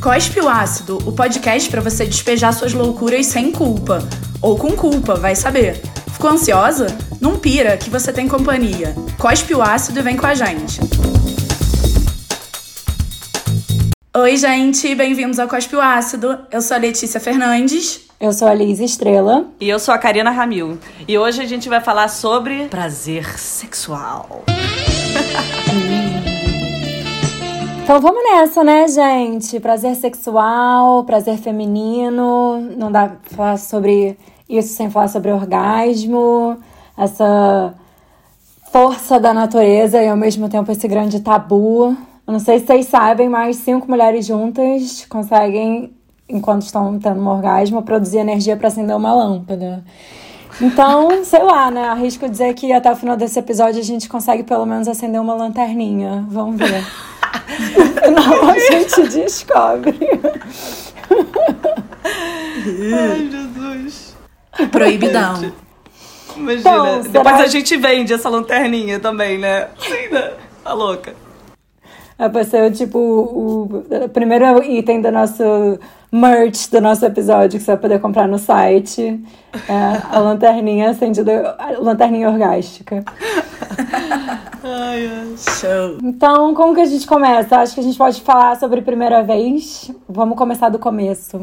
Cospe o Ácido, o podcast para você despejar suas loucuras sem culpa. Ou com culpa, vai saber. Ficou ansiosa? Não pira, que você tem companhia. Cospe o ácido e vem com a gente. Oi, gente, bem-vindos ao Cospe o Ácido. Eu sou a Letícia Fernandes. Eu sou a Liz Estrela. E eu sou a Karina Ramil. E hoje a gente vai falar sobre prazer sexual. Então vamos nessa, né, gente? Prazer sexual, prazer feminino. Não dá pra falar sobre isso sem falar sobre orgasmo, essa força da natureza e ao mesmo tempo esse grande tabu. Eu não sei se vocês sabem, mas cinco mulheres juntas conseguem, enquanto estão tendo um orgasmo, produzir energia para acender uma lâmpada. Então, sei lá, né? Arrisco dizer que até o final desse episódio a gente consegue pelo menos acender uma lanterninha. Vamos ver. No final a gente descobre. Ai, Jesus. Proibidão. Imagina. Então, Depois será- a gente vende essa lanterninha também, né? Sim, né? Tá louca. Ser tipo o, o primeiro item do nosso merch do nosso episódio que você vai poder comprar no site. É a lanterninha acendida, a lanterninha orgástica. Ai, ai. Show. Então, como que a gente começa? Acho que a gente pode falar sobre primeira vez. Vamos começar do começo.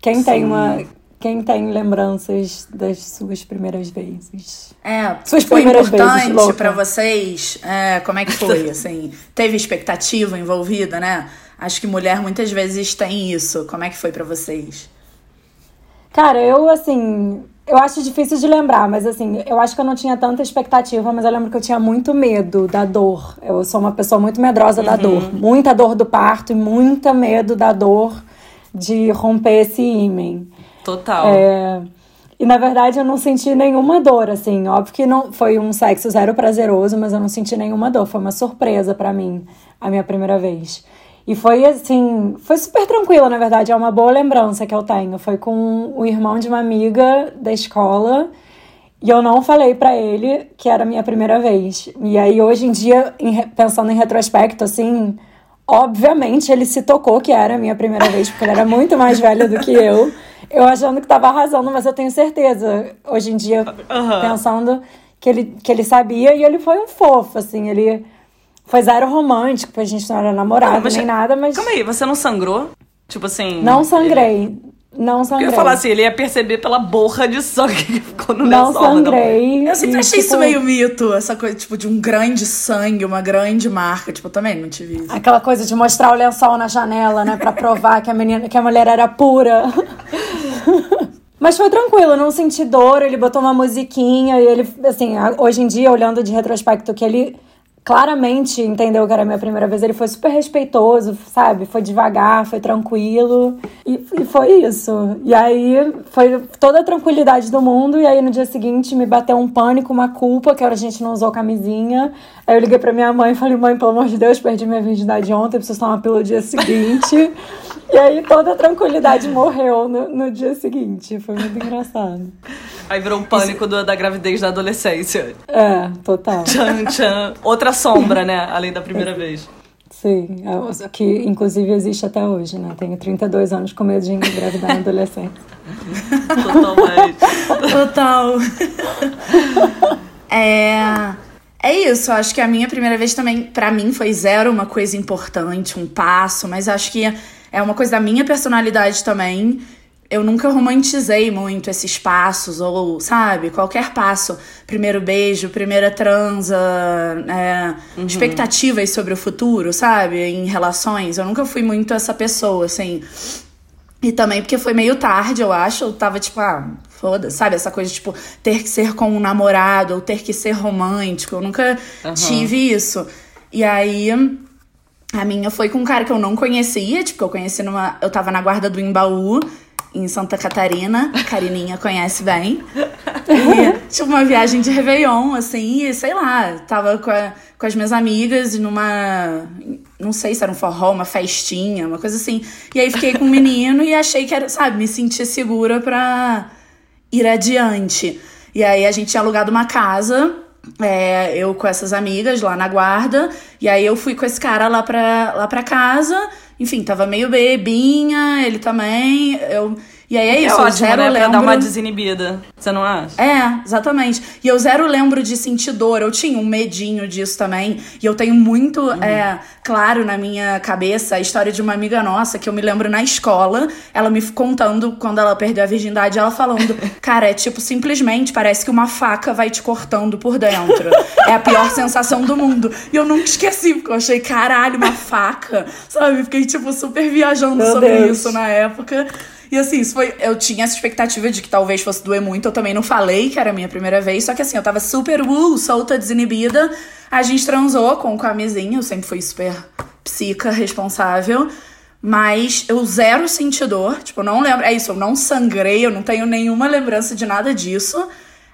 Quem tem uma. Quem tem lembranças das suas primeiras vezes? É, Suas foi primeiras importante pra vocês? É, como é que foi, assim? Teve expectativa envolvida, né? Acho que mulher muitas vezes tem isso. Como é que foi pra vocês? Cara, eu assim. Eu acho difícil de lembrar, mas assim, eu acho que eu não tinha tanta expectativa, mas eu lembro que eu tinha muito medo da dor. Eu sou uma pessoa muito medrosa da dor. Muita dor do parto e muita medo da dor de romper esse ímen. Total. É, E na verdade eu não senti nenhuma dor, assim. Óbvio que não foi um sexo zero prazeroso, mas eu não senti nenhuma dor. Foi uma surpresa pra mim a minha primeira vez. E foi assim, foi super tranquila, na verdade, é uma boa lembrança que eu tenho. Foi com o irmão de uma amiga da escola. E eu não falei pra ele que era a minha primeira vez. E aí, hoje em dia, pensando em retrospecto, assim, obviamente ele se tocou que era a minha primeira vez, porque ele era muito mais velho do que eu. Eu achando que tava arrasando, mas eu tenho certeza, hoje em dia, pensando que ele, que ele sabia e ele foi um fofo, assim, ele foi zero romântico, a gente não era namorado Não, nem nada, mas Calma aí, você não sangrou? Tipo assim. não ele- sangrei. Não Eu sangrei. ia falar assim, ele ia perceber pela borra de sangue que ficou no não lençol. mas sangrei. Eu sempre e, achei tipo, isso meio mito, essa coisa, tipo, de um grande sangue, uma grande marca. Tipo, eu também não tive isso. Aquela coisa de mostrar o lençol na janela, né? Pra provar que a menina, que a mulher era pura. Mas foi tranquilo, eu não senti dor, ele botou uma musiquinha e ele, assim, hoje em dia, olhando de retrospecto, que ele claramente entendeu que era a minha primeira vez, ele foi super respeitoso, sabe? Foi devagar, foi tranquilo e, e foi isso. E aí foi toda a tranquilidade do mundo, e aí no dia seguinte me bateu um pânico, uma culpa, que a gente não usou camisinha. Aí eu liguei pra minha mãe e falei, mãe, pelo amor de Deus, perdi minha virgindade ontem, preciso tomar no dia seguinte. e aí toda a tranquilidade morreu no, no dia seguinte. Foi muito engraçado. Aí virou um pânico do- da gravidez da adolescência. É, total. Tchan, tchan. Outra sombra, né? Além da primeira vez. Sim, é, que inclusive existe até hoje, né? Tenho 32 anos com medo de engravidar na adolescência. Totalmente. Total. é. É isso, acho que a minha primeira vez também, pra mim, foi zero uma coisa importante, um passo, mas acho que é uma coisa da minha personalidade também. Eu nunca romantizei muito esses passos, ou, sabe, qualquer passo. Primeiro beijo, primeira transa, é, expectativas sobre o futuro, sabe, em relações. Eu nunca fui muito essa pessoa, assim. E também porque foi meio tarde, eu acho. Eu tava tipo, ah, foda-se, sabe? Essa coisa, tipo, ter que ser com um namorado ou ter que ser romântico. Eu nunca tive isso. E aí, a minha foi com um cara que eu não conhecia, tipo, eu conheci numa. Eu tava na guarda do Embaú, em Santa Catarina. A Carininha conhece bem. E, tipo, uma viagem de Réveillon, assim, e sei lá, tava com, a- com as minhas amigas numa. Não sei se era um forró, uma festinha, uma coisa assim. E aí fiquei com um menino e achei que era, sabe, me sentia segura pra ir adiante. E aí a gente tinha alugado uma casa, é, eu com essas amigas lá na guarda, e aí eu fui com esse cara lá pra, lá pra casa, enfim, tava meio bebinha, ele também. Eu e aí é, isso, é eu zero né? lembro... Pra dar uma desinibida, você não acha? É, exatamente. E eu zero lembro de sentir dor, eu tinha um medinho disso também. E eu tenho muito uhum. é, claro na minha cabeça a história de uma amiga nossa, que eu me lembro na escola, ela me contando quando ela perdeu a virgindade, ela falando, cara, é tipo, simplesmente parece que uma faca vai te cortando por dentro. é a pior sensação do mundo. E eu nunca esqueci, porque eu achei, caralho, uma faca, sabe? Fiquei, tipo, super viajando Meu sobre Deus. isso na época. E assim, isso foi. Eu tinha essa expectativa de que talvez fosse doer muito. Eu também não falei que era a minha primeira vez. Só que assim, eu tava super uh, solta, desinibida. A gente transou com camisinha. Eu sempre fui super psica, responsável. Mas eu zero senti dor. Tipo, eu não lembro. É isso, eu não sangrei, eu não tenho nenhuma lembrança de nada disso.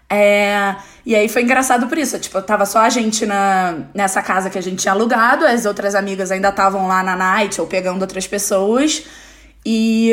É, e aí foi engraçado por isso. Tipo, tava só a gente na, nessa casa que a gente tinha alugado, as outras amigas ainda estavam lá na night ou pegando outras pessoas. E.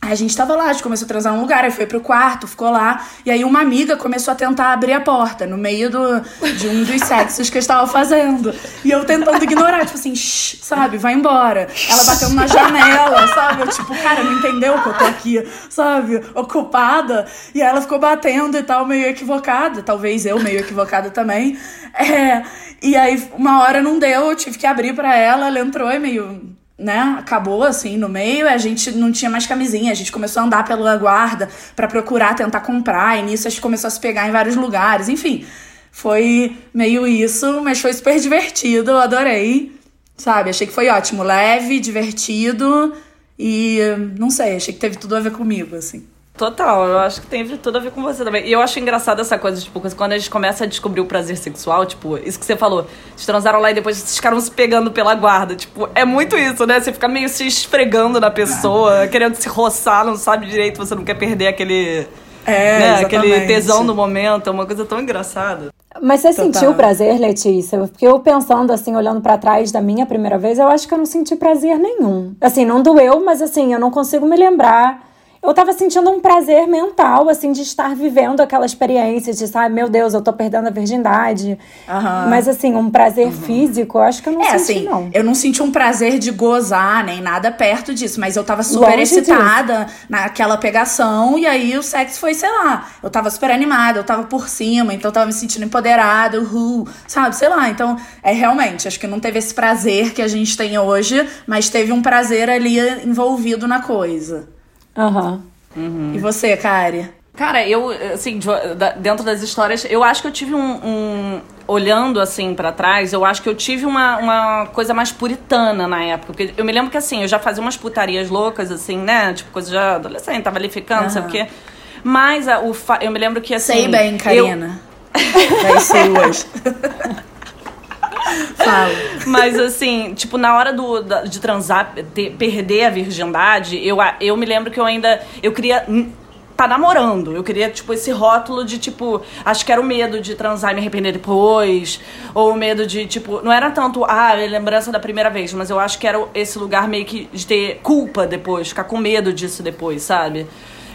Aí a gente tava lá, a gente começou a transar num lugar, aí foi pro quarto, ficou lá. E aí uma amiga começou a tentar abrir a porta no meio do, de um dos sexos que eu estava fazendo. E eu tentando ignorar, tipo assim, Shh, sabe, vai embora. Ela batendo na janela, sabe? Eu, tipo, cara, não entendeu que eu tô aqui, sabe? Ocupada. E ela ficou batendo e tal, meio equivocada. Talvez eu meio equivocada também. É. E aí, uma hora não deu, eu tive que abrir para ela, ela entrou e meio né, acabou assim no meio, a gente não tinha mais camisinha, a gente começou a andar pela guarda para procurar tentar comprar, e nisso a gente começou a se pegar em vários lugares, enfim. Foi meio isso, mas foi super divertido, eu adorei. Sabe, achei que foi ótimo, leve, divertido e não sei, achei que teve tudo a ver comigo, assim. Total, eu acho que tem tudo a ver com você também. E eu acho engraçado essa coisa, tipo, quando a gente começa a descobrir o prazer sexual, tipo, isso que você falou, eles transaram lá e depois vocês ficaram se pegando pela guarda. Tipo, é muito isso, né? Você fica meio se esfregando na pessoa, querendo se roçar, não sabe direito, você não quer perder aquele. É, né? aquele tesão do momento, é uma coisa tão engraçada. Mas você Total. sentiu prazer, Letícia? Porque eu pensando assim, olhando para trás da minha primeira vez, eu acho que eu não senti prazer nenhum. Assim, não doeu, mas assim, eu não consigo me lembrar eu tava sentindo um prazer mental, assim, de estar vivendo aquela experiência, de, sabe, meu Deus, eu tô perdendo a virgindade. Uhum. Mas, assim, um prazer uhum. físico, eu acho que eu não é, senti, assim, não. Eu não senti um prazer de gozar, nem nada perto disso, mas eu tava super Longe excitada disso. naquela pegação, e aí o sexo foi, sei lá, eu tava super animada, eu tava por cima, então eu tava me sentindo empoderada, uhul, sabe, sei lá. Então, é realmente, acho que não teve esse prazer que a gente tem hoje, mas teve um prazer ali envolvido na coisa. Aham. Uhum. E você, Kari? Cara, eu, assim, dentro das histórias, eu acho que eu tive um. um olhando assim para trás, eu acho que eu tive uma, uma coisa mais puritana na época. Porque eu me lembro que assim, eu já fazia umas putarias loucas, assim, né? Tipo, coisa de adolescente, tava ali ficando, uhum. sabe o quê. Mas a, o fa... eu me lembro que assim. Sei bem, Karina. Eu... Vai ser hoje. Mas assim, tipo, na hora do, de transar, perder a virgindade, eu, eu me lembro que eu ainda. Eu queria tá namorando. Eu queria, tipo, esse rótulo de, tipo, acho que era o medo de transar e me arrepender depois. Ou o medo de, tipo, não era tanto, ah, lembrança da primeira vez, mas eu acho que era esse lugar meio que de ter culpa depois, ficar com medo disso depois, sabe?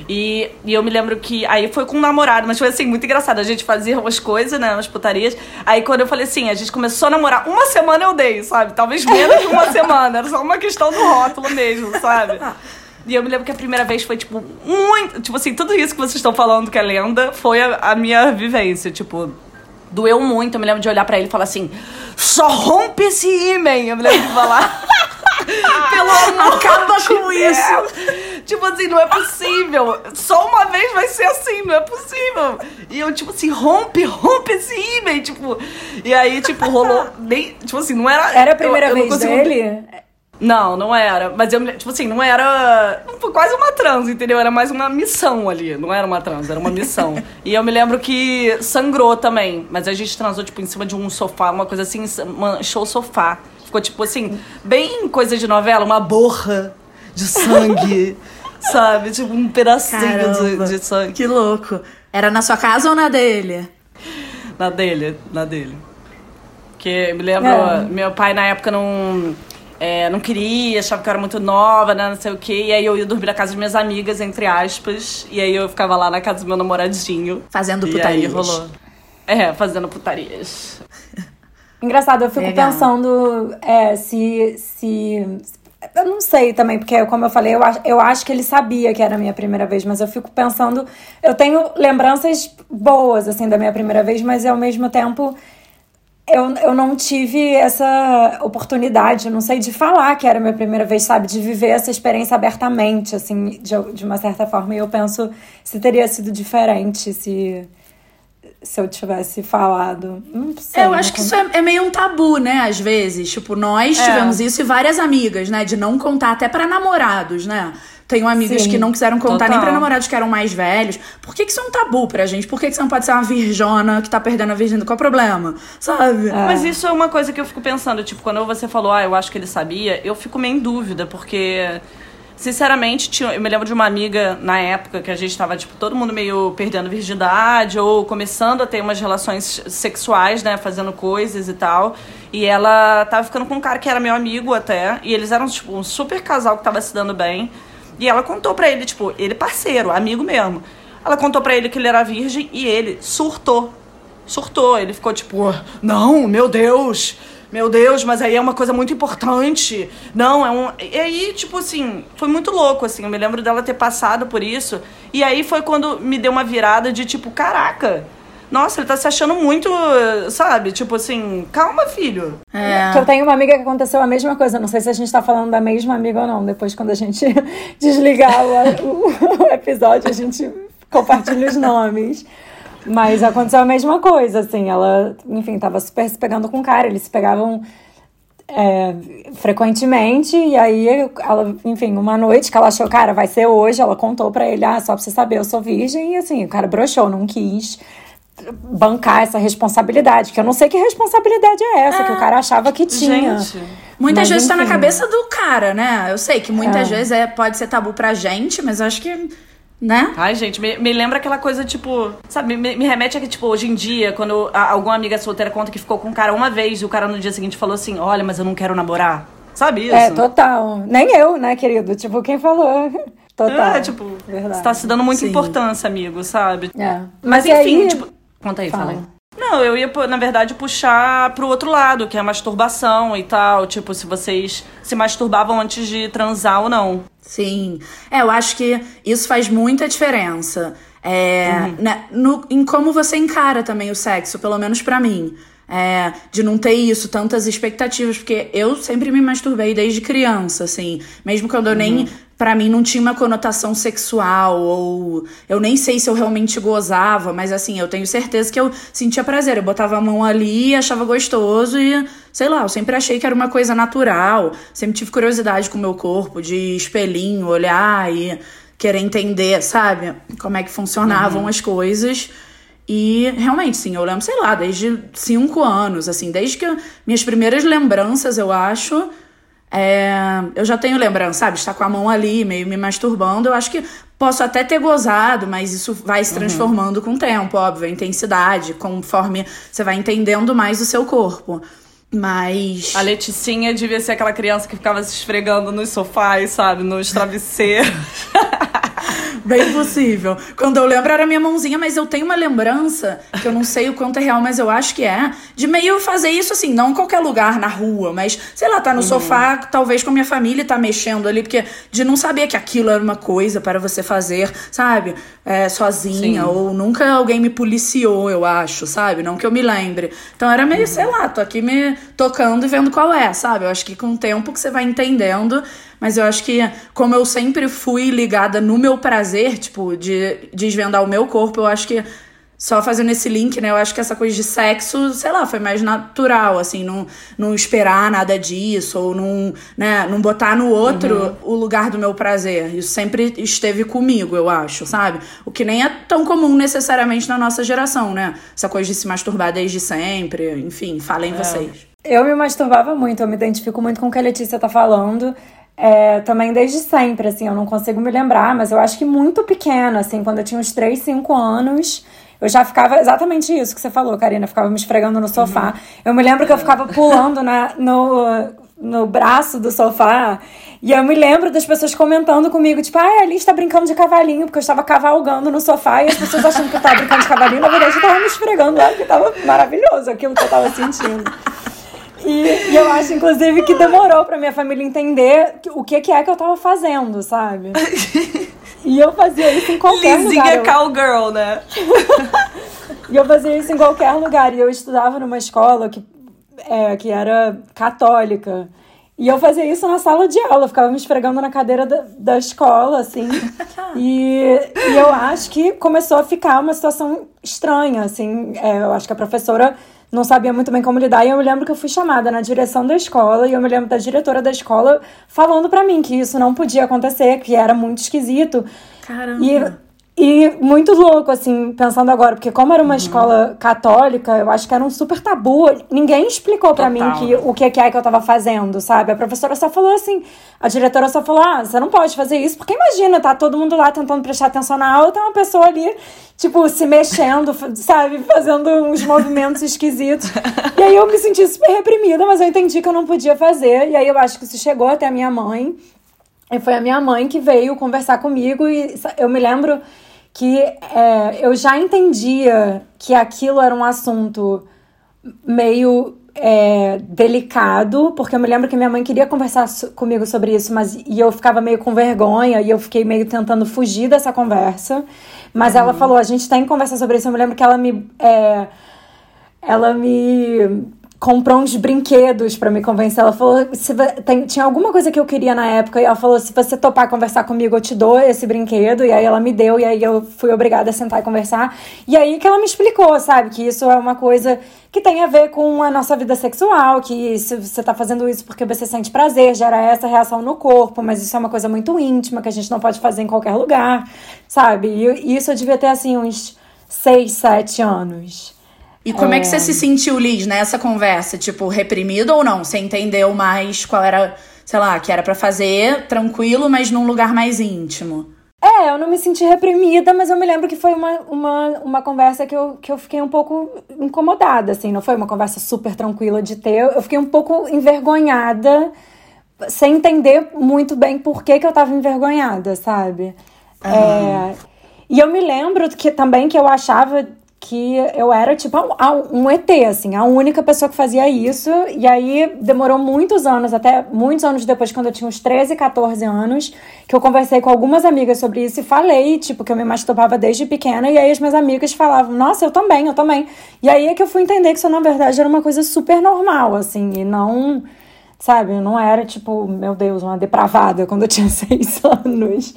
E, e eu me lembro que aí foi com um namorado, mas foi assim, muito engraçado. A gente fazia umas coisas, né, umas putarias. Aí quando eu falei assim, a gente começou a namorar, uma semana eu dei, sabe? Talvez menos de uma semana. Era só uma questão do rótulo mesmo, sabe? E eu me lembro que a primeira vez foi, tipo, muito. Tipo assim, tudo isso que vocês estão falando que é lenda foi a, a minha vivência. Tipo, doeu muito. Eu me lembro de olhar para ele e falar assim: só rompe esse ímen. Eu me lembro de falar. Pelo amor Acaba com isso! Tipo assim, não é possível. Só uma vez vai ser assim, não é possível. E eu, tipo assim, rompe, rompe esse e-mail, tipo. E aí, tipo, rolou. Nem, tipo assim, não era. Era a primeira eu, eu vez dele? Não, não era. Mas eu, tipo assim, não era. Foi quase uma trans, entendeu? Era mais uma missão ali. Não era uma trans, era uma missão. e eu me lembro que sangrou também. Mas a gente transou, tipo, em cima de um sofá, uma coisa assim, manchou o sofá. Ficou tipo assim, bem coisa de novela, uma borra de sangue, sabe? Tipo um pedacinho de, de, sangue. Que louco. Era na sua casa ou na dele? Na dele, na dele. Que me lembro, é. meu pai na época não. É, não queria, achava que eu era muito nova, né, não sei o quê. E aí eu ia dormir na casa das minhas amigas, entre aspas. E aí eu ficava lá na casa do meu namoradinho. Fazendo putarias. E aí rolou. É, fazendo putarias. Engraçado, eu fico Legal. pensando é, se, se Eu não sei também, porque, como eu falei, eu acho, eu acho que ele sabia que era a minha primeira vez, mas eu fico pensando. Eu tenho lembranças boas, assim, da minha primeira vez, mas ao mesmo tempo. Eu, eu não tive essa oportunidade, não sei, de falar que era a minha primeira vez, sabe? De viver essa experiência abertamente, assim, de, de uma certa forma. E eu penso se teria sido diferente, se se eu tivesse falado. Não sei. É, eu acho que isso é, é, meio um tabu, né? Às vezes. Tipo, nós é. tivemos isso e várias amigas, né? De não contar até para namorados, né? Tenho amigas Sim, que não quiseram contar total. nem pra namorados que eram mais velhos. Por que, que isso é um tabu pra gente? Por que, que você não pode ser uma virjona que tá perdendo a virgindade? Qual é o problema? Sabe? É. Mas isso é uma coisa que eu fico pensando. Tipo, quando você falou, ah, eu acho que ele sabia, eu fico meio em dúvida, porque Sinceramente, tinha, eu me lembro de uma amiga na época que a gente tava, tipo, todo mundo meio perdendo virgindade ou começando a ter umas relações sexuais, né? Fazendo coisas e tal. E ela tava ficando com um cara que era meu amigo até. E eles eram, tipo, um super casal que tava se dando bem. E ela contou pra ele, tipo, ele parceiro, amigo mesmo. Ela contou pra ele que ele era virgem e ele surtou. Surtou. Ele ficou tipo, não, meu Deus meu Deus, mas aí é uma coisa muito importante. Não, é um. E aí, tipo assim, foi muito louco, assim. Eu me lembro dela ter passado por isso. E aí foi quando me deu uma virada de tipo, caraca. Nossa, ele tá se achando muito, sabe? Tipo assim, calma, filho. É. Eu tenho uma amiga que aconteceu a mesma coisa. Não sei se a gente tá falando da mesma amiga ou não. Depois, quando a gente desligar o, o episódio, a gente compartilha os nomes. Mas aconteceu a mesma coisa, assim. Ela, enfim, tava super se pegando com o cara. Eles se pegavam é, frequentemente. E aí, ela, enfim, uma noite que ela achou, cara, vai ser hoje. Ela contou pra ele, ah, só pra você saber, eu sou virgem. E assim, o cara broxou, não quis bancar essa responsabilidade. Que eu não sei que responsabilidade é essa, é, que o cara achava que tinha. Gente. Muitas mas, vezes enfim. tá na cabeça do cara, né? Eu sei que muitas é. vezes é, pode ser tabu pra gente, mas eu acho que né? Ai, gente, me, me lembra aquela coisa, tipo, sabe, me, me remete a que, tipo, hoje em dia, quando a, alguma amiga solteira conta que ficou com um cara uma vez e o cara no dia seguinte falou assim: olha, mas eu não quero namorar. Sabe isso? É, total. Nem eu, né, querido? Tipo, quem falou? Total. É, tipo, Verdade. você tá se dando muita Sim. importância, amigo, sabe? É. Mas, mas enfim, aí... tipo. Conta aí, fala. fala aí. Não, eu ia, na verdade, puxar pro outro lado, que é a masturbação e tal. Tipo, se vocês se masturbavam antes de transar ou não. Sim. É, eu acho que isso faz muita diferença. É, uhum. né, no, em como você encara também o sexo, pelo menos para mim. É, de não ter isso, tantas expectativas, porque eu sempre me masturbei desde criança, assim, mesmo quando eu uhum. nem para mim não tinha uma conotação sexual ou eu nem sei se eu realmente gozava, mas assim, eu tenho certeza que eu sentia prazer. Eu botava a mão ali, achava gostoso e sei lá, eu sempre achei que era uma coisa natural. Sempre tive curiosidade com o meu corpo, de espelhinho, olhar e querer entender, sabe, como é que funcionavam uhum. as coisas. E realmente, sim, eu lembro, sei lá, desde cinco anos, assim, desde que eu, minhas primeiras lembranças, eu acho, é, eu já tenho lembrança, sabe? Estar com a mão ali, meio me masturbando. Eu acho que posso até ter gozado, mas isso vai se uhum. transformando uhum. com o tempo, óbvio, a intensidade, conforme você vai entendendo mais o seu corpo. Mas. A Leticinha devia ser aquela criança que ficava se esfregando nos sofás, sabe? Nos travesseiros. Bem possível. Quando eu lembro era minha mãozinha, mas eu tenho uma lembrança, que eu não sei o quanto é real, mas eu acho que é, de meio fazer isso assim, não em qualquer lugar na rua, mas sei lá, tá no uhum. sofá, talvez com a minha família tá mexendo ali, porque de não saber que aquilo era uma coisa para você fazer, sabe? É, sozinha, Sim. ou nunca alguém me policiou, eu acho, sabe? Não que eu me lembre. Então era meio, uhum. sei lá, tô aqui me tocando e vendo qual é, sabe? Eu acho que com o tempo que você vai entendendo mas eu acho que, como eu sempre fui ligada no meu prazer, tipo, de desvendar o meu corpo, eu acho que só fazendo esse link, né? Eu acho que essa coisa de sexo, sei lá, foi mais natural, assim, não, não esperar nada disso, ou não, né, não botar no outro uhum. o lugar do meu prazer. Isso sempre esteve comigo, eu acho, sabe? O que nem é tão comum necessariamente na nossa geração, né? Essa coisa de se masturbar desde sempre, enfim, falem é. vocês. Eu me masturbava muito, eu me identifico muito com o que a Letícia tá falando. É, também desde sempre, assim, eu não consigo me lembrar, mas eu acho que muito pequena, assim, quando eu tinha uns 3, 5 anos, eu já ficava exatamente isso que você falou, Karina, ficava me esfregando no sofá. Uhum. Eu me lembro que eu ficava pulando na, no, no braço do sofá. E eu me lembro das pessoas comentando comigo, tipo, ah, a Alice tá brincando de cavalinho, porque eu estava cavalgando no sofá e as pessoas achando que eu tava brincando de cavalinho, na verdade eu tava me esfregando lá, porque tava maravilhoso aquilo que eu tava sentindo. E, e, eu acho, inclusive, que demorou pra minha família entender o que, que é que eu tava fazendo, sabe? E eu fazia isso em qualquer Lizinha lugar. Lizinha cowgirl, né? e eu fazia isso em qualquer lugar. E eu estudava numa escola que, é, que era católica. E eu fazia isso na sala de aula, eu ficava me esfregando na cadeira da, da escola, assim. e, e eu acho que começou a ficar uma situação estranha, assim. É, eu acho que a professora não sabia muito bem como lidar. E eu me lembro que eu fui chamada na direção da escola e eu me lembro da diretora da escola falando para mim que isso não podia acontecer, que era muito esquisito. Caramba. E e muito louco, assim, pensando agora, porque como era uma uhum. escola católica, eu acho que era um super tabu. Ninguém explicou para mim que, o que é que eu tava fazendo, sabe? A professora só falou assim, a diretora só falou: ah, você não pode fazer isso, porque imagina, tá todo mundo lá tentando prestar atenção na aula, tem uma pessoa ali, tipo, se mexendo, sabe? Fazendo uns movimentos esquisitos. E aí eu me senti super reprimida, mas eu entendi que eu não podia fazer. E aí eu acho que isso chegou até a minha mãe. E foi a minha mãe que veio conversar comigo e eu me lembro que é, eu já entendia que aquilo era um assunto meio é, delicado, porque eu me lembro que minha mãe queria conversar comigo sobre isso, mas e eu ficava meio com vergonha e eu fiquei meio tentando fugir dessa conversa. Mas uhum. ela falou: a gente tem que conversar sobre isso. Eu me lembro que ela me. É, ela me comprou uns brinquedos para me convencer. Ela falou: se tem, tinha alguma coisa que eu queria na época, e ela falou: se você topar conversar comigo, eu te dou esse brinquedo. E aí ela me deu, e aí eu fui obrigada a sentar e conversar. E aí que ela me explicou, sabe, que isso é uma coisa que tem a ver com a nossa vida sexual, que se você tá fazendo isso porque você sente prazer, gera essa reação no corpo, mas isso é uma coisa muito íntima que a gente não pode fazer em qualquer lugar, sabe? E isso eu devia ter assim uns seis, sete anos. E como é... é que você se sentiu, Liz, nessa conversa? Tipo, reprimido ou não? Você entendeu mais qual era, sei lá, que era para fazer tranquilo, mas num lugar mais íntimo? É, eu não me senti reprimida, mas eu me lembro que foi uma, uma, uma conversa que eu, que eu fiquei um pouco incomodada, assim. Não foi uma conversa super tranquila de ter. Eu fiquei um pouco envergonhada, sem entender muito bem por que, que eu tava envergonhada, sabe? Uhum. É, e eu me lembro que também que eu achava que eu era tipo um ET, assim, a única pessoa que fazia isso. E aí demorou muitos anos, até muitos anos depois, quando eu tinha uns 13, 14 anos, que eu conversei com algumas amigas sobre isso e falei, tipo, que eu me masturbava desde pequena. E aí as minhas amigas falavam, nossa, eu também, eu também. E aí é que eu fui entender que isso, na verdade, era uma coisa super normal, assim, e não. Sabe, não era tipo, meu Deus, uma depravada quando eu tinha seis anos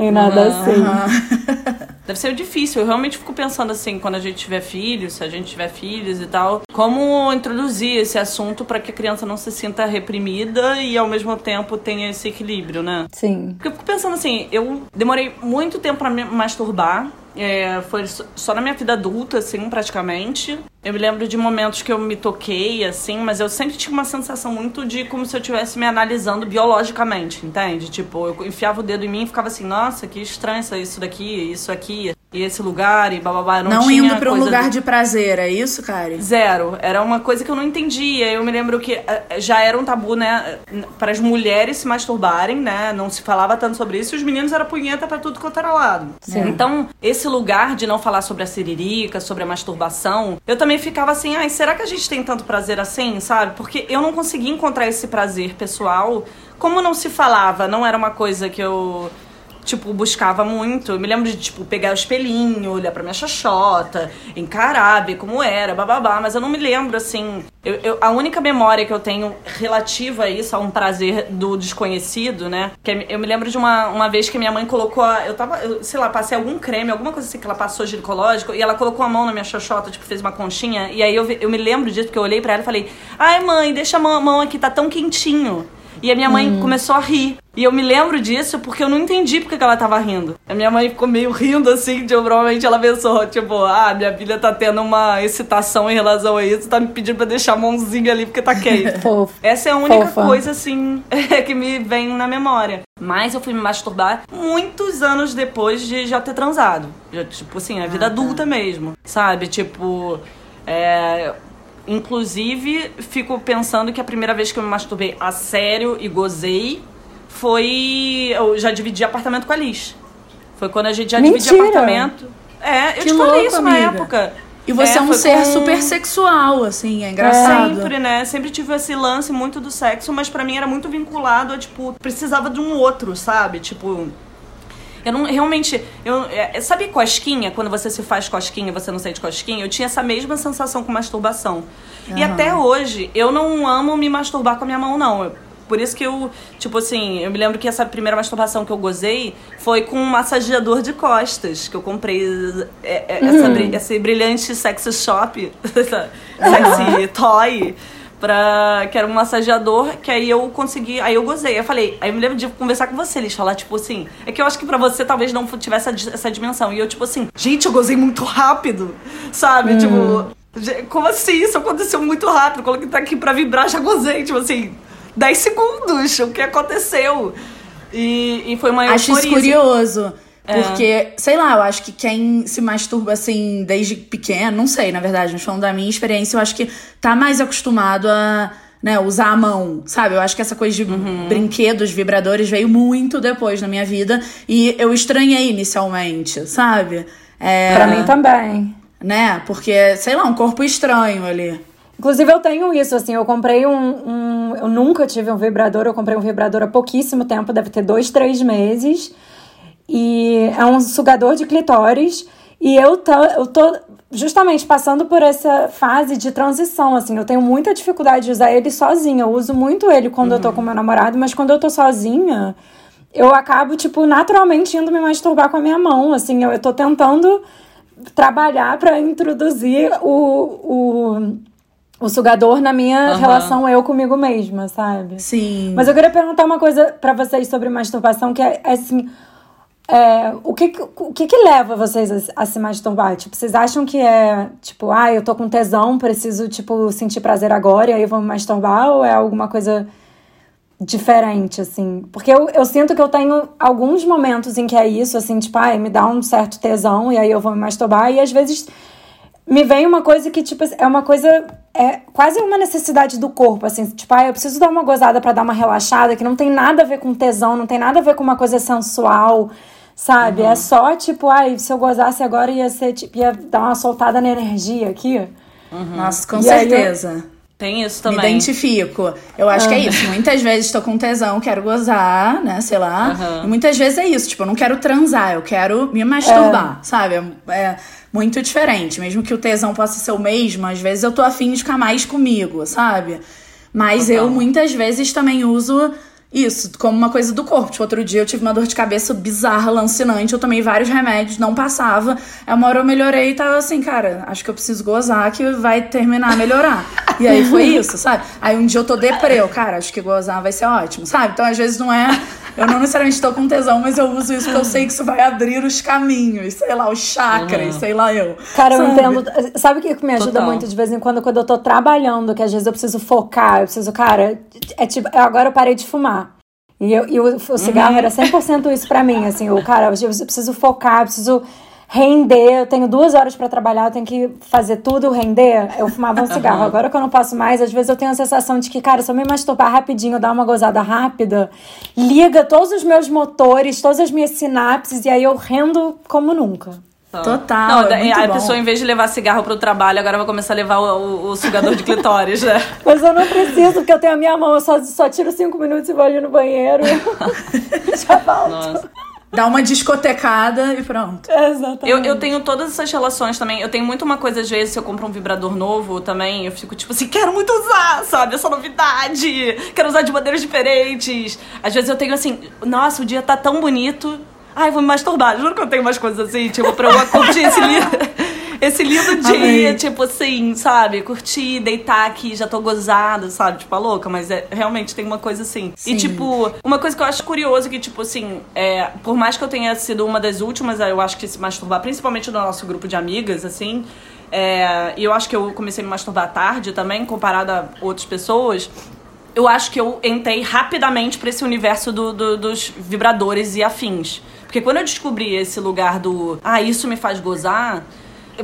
nem nada assim. Deve ser difícil. Eu realmente fico pensando assim, quando a gente tiver filhos, se a gente tiver filhos e tal, como introduzir esse assunto para que a criança não se sinta reprimida e ao mesmo tempo tenha esse equilíbrio, né? Sim. Porque eu fico pensando assim, eu demorei muito tempo para me masturbar. É, foi só na minha vida adulta, assim, praticamente. Eu me lembro de momentos que eu me toquei, assim, mas eu sempre tinha uma sensação muito de como se eu estivesse me analisando biologicamente, entende? Tipo, eu enfiava o dedo em mim e ficava assim, nossa, que estranho isso daqui, isso aqui, e esse lugar, e bababá. Não, não indo pra um lugar de... de prazer, é isso, cara? Zero. Era uma coisa que eu não entendia. Eu me lembro que eh, já era um tabu, né, para as mulheres se masturbarem, né? Não se falava tanto sobre isso, e os meninos era punheta pra tudo quanto era lado. Sim. Então, esse lugar de não falar sobre a siririca, sobre a masturbação, eu também também ficava assim, ai, será que a gente tem tanto prazer assim, sabe? Porque eu não conseguia encontrar esse prazer pessoal. Como não se falava, não era uma coisa que eu tipo, buscava muito. Eu me lembro de, tipo, pegar o espelhinho, olhar pra minha xoxota, encarar, ver como era, bababá. Mas eu não me lembro, assim. Eu, eu, a única memória que eu tenho relativa a isso, a um prazer do desconhecido, né? Que é, eu me lembro de uma, uma vez que minha mãe colocou. A, eu tava, eu, sei lá, passei algum creme, alguma coisa assim que ela passou ginecológico, e ela colocou a mão na minha xoxota, tipo, fez uma conchinha. E aí eu, eu me lembro disso, porque eu olhei pra ela e falei: Ai, mãe, deixa a mão, mão aqui, tá tão quentinho. E a minha mãe hum. começou a rir. E eu me lembro disso porque eu não entendi porque que ela tava rindo. A minha mãe ficou meio rindo assim, de, provavelmente ela pensou, tipo, ah, minha filha tá tendo uma excitação em relação a isso, tá me pedindo pra deixar a mãozinha ali porque tá quente. Essa é a única Fofa. coisa, assim, que me vem na memória. Mas eu fui me masturbar muitos anos depois de já ter transado. Já, tipo assim, a vida ah, tá. adulta mesmo, sabe? Tipo, é, Inclusive, fico pensando que a primeira vez que eu me masturbei a sério e gozei foi. Eu já dividi apartamento com a Liz. Foi quando a gente já Mentira. dividia apartamento. É, eu que te falei louco, isso amiga. na época. E você é, É, um ser com- super sexual, assim, é engraçado. Sempre, né? Sempre tive esse lance muito do sexo, mas pra mim era muito vinculado a, tipo, precisava de um outro, sabe? Tipo. Eu não realmente. Eu, é, sabe cosquinha? Quando você se faz cosquinha e você não sente cosquinha? Eu tinha essa mesma sensação com masturbação. E Aham. até hoje, eu não amo me masturbar com a minha mão, não. Eu- por isso que eu, tipo assim, eu me lembro que essa primeira masturbação que eu gozei foi com um massageador de costas, que eu comprei é, é, essa, bri- esse brilhante sexy shop, essa sexy toy, pra, que era um massageador, que aí eu consegui, aí eu gozei. Eu falei, aí eu me lembro de conversar com você, eles falar, tipo assim, é que eu acho que pra você talvez não tivesse essa, di- essa dimensão. E eu, tipo assim, gente, eu gozei muito rápido, sabe? Tipo, ge- como assim? Isso aconteceu muito rápido. Coloquei tá aqui pra vibrar, já gozei, tipo assim, 10 segundos, o que aconteceu? E, e foi uma Acho isso euforia, assim. É. Porque, sei lá, eu acho que quem se masturba assim desde pequeno, não sei, na verdade, mas falando da minha experiência, eu acho que tá mais acostumado a né, usar a mão, sabe? Eu acho que essa coisa de Uhum. brinquedos, vibradores veio muito depois na minha vida e eu estranhei inicialmente, sabe? É, Pra mim também. Né? Porque, sei lá, um corpo estranho ali. Inclusive, eu tenho isso, assim, eu comprei um, um- Eu nunca tive um vibrador, eu comprei um vibrador há pouquíssimo tempo, deve ter dois, três meses. E é um sugador de clitóris. E eu tô, eu tô justamente passando por essa fase de transição, assim. Eu tenho muita dificuldade de usar ele sozinha. Eu uso muito ele quando eu tô com meu namorado, mas quando eu tô sozinha, eu acabo, tipo, naturalmente indo me masturbar com a minha mão, assim. Eu, eu tô tentando trabalhar pra introduzir o, o, o sugador na minha Aham. relação eu comigo mesma, sabe? Sim. Mas eu queria perguntar uma coisa pra vocês sobre masturbação, que é, é assim. É, o que, o que que leva vocês a, a se masturbar? Tipo, vocês acham que é, tipo, ah, eu tô com tesão, preciso, tipo, sentir prazer agora e aí eu vou me masturbar? Ou é alguma coisa diferente, assim? Porque eu, eu sinto que eu tenho alguns momentos em que é isso, assim, tipo, ai, me dá um certo tesão e aí eu vou me masturbar. E às vezes me vem uma coisa que, tipo, é uma coisa. É quase uma necessidade do corpo, assim. Tipo, ah, eu preciso dar uma gozada pra dar uma relaxada, que não tem nada a ver com tesão, não tem nada a ver com uma coisa sensual, sabe? É só, tipo, ai, se eu gozasse agora ia ser, tipo, ia dar uma soltada na energia aqui. Nossa, com E aí eu- certeza. Tem isso Me também. identifico. Eu acho que é isso. Muitas vezes tô com tesão, quero gozar, né? Sei lá. E muitas vezes é isso. Tipo, eu não quero transar, eu quero me masturbar, sabe? É, é muito diferente. Mesmo que o tesão possa ser o mesmo, às vezes eu tô afim de ficar mais comigo, sabe? Mas eu muitas vezes também uso isso como uma coisa do corpo. Tipo, outro dia eu tive uma dor de cabeça bizarra, lancinante. Eu tomei vários remédios, não passava. Aí uma hora eu melhorei e tava assim, cara, acho que eu preciso gozar que vai terminar a melhorar. e aí foi isso, sabe? Aí um dia eu tô deprê, eu, cara, acho que gozar vai ser ótimo, sabe? Então às vezes não é. Eu não necessariamente tô com tesão, mas eu uso isso porque eu sei que isso vai abrir os caminhos, sei lá, os chakras, sei lá eu. Cara, eu sabe? entendo. Sabe o que me ajuda Total. muito de vez em quando? Quando eu tô trabalhando, que às vezes eu preciso focar, eu preciso, cara, é tipo, agora eu parei de fumar. E, eu, e o, o cigarro era 100% isso pra mim, assim, o cara, eu preciso focar, eu preciso render, eu tenho duas horas pra trabalhar, eu tenho que fazer tudo render. Eu fumava um cigarro. Agora que eu não posso mais, às vezes eu tenho a sensação de que, cara, se eu me masturbar rapidinho, dar uma gozada rápida, liga todos os meus motores, todas as minhas sinapses, e aí eu rendo como nunca. Total, Não, é a bom. pessoa, em vez de levar cigarro pro trabalho, agora vai começar a levar o, o- o sugador de clitóris, né? Mas eu não preciso, porque eu tenho a minha mão, eu só, só tiro cinco minutos e vou ali no banheiro. Já volto. Nossa. Dá uma discotecada e pronto. Exatamente. Eu, eu tenho todas essas relações também. Eu tenho muito uma coisa, às vezes, se eu compro um vibrador novo também, eu fico tipo assim, quero muito usar, sabe? Essa novidade. Quero usar de maneiras diferentes. Às vezes eu tenho assim, nossa, o dia tá tão bonito. Ai, vou me masturbar. Juro que eu tenho umas coisas assim, tipo, pra eu curtir esse lindo, esse lindo dia, tipo assim, sabe? Curtir, deitar aqui, já tô gozada, sabe? Tipo, a louca, mas é, realmente tem uma coisa assim. Sim. E, tipo, uma coisa que eu acho curioso que, tipo assim, é, por mais que eu tenha sido uma das últimas, eu acho que se masturbar, principalmente no nosso grupo de amigas, assim, é, e eu acho que eu comecei a me masturbar tarde também, comparado a outras pessoas. Eu acho que eu entrei rapidamente pra esse universo do- do- dos vibradores e afins. Porque quando eu descobri esse lugar do, ah, isso me faz gozar,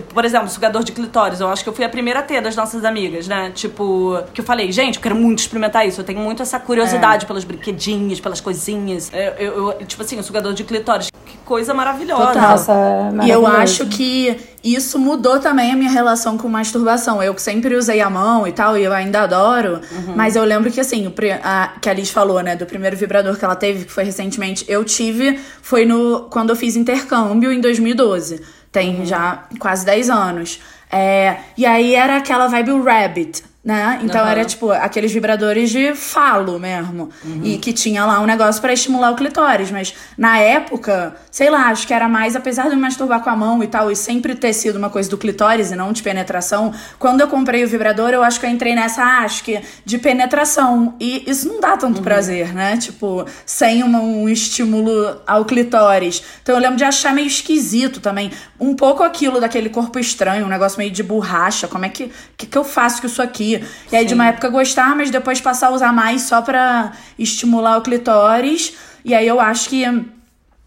por exemplo, sugador de clitóris, eu acho que eu fui a primeira a ter das nossas amigas, né? Tipo, que eu falei, gente, eu quero muito experimentar isso. Eu tenho muito essa curiosidade pelos brinquedinhos, pelas coisinhas. Eu, eu- eu- tipo assim, o sugador de clitóris. que- coisa maravilhosa. Total. Nossa, é E eu acho que isso mudou também a minha relação com masturbação. Eu que sempre usei a mão e tal, e eu ainda adoro. Mas eu lembro que, assim, o a, que a Liz falou, né, do primeiro vibrador que ela teve, que foi recentemente, eu tive, foi no quando eu fiz intercâmbio em 2012. Tem já quase 10 anos. É, e aí era aquela vibe Rabbit. Né? Então Aham. era tipo aqueles vibradores de falo mesmo. E que tinha lá um negócio pra estimular o clitóris. Mas na época, sei lá, acho que era mais, apesar de eu me masturbar com a mão e tal, e sempre ter sido uma coisa do clitóris e não de penetração, quando eu comprei o vibrador, eu acho que eu entrei nessa, ah, acho que de penetração. E isso não dá tanto prazer, né? Tipo, sem uma- um estímulo ao clitóris. Então eu lembro de achar meio esquisito também. Um pouco aquilo daquele corpo estranho, um negócio meio de borracha. Como é que, que, que eu faço com isso aqui? E aí de uma época gostar, mas depois passar a usar mais só pra estimular o clitóris. E aí eu acho que.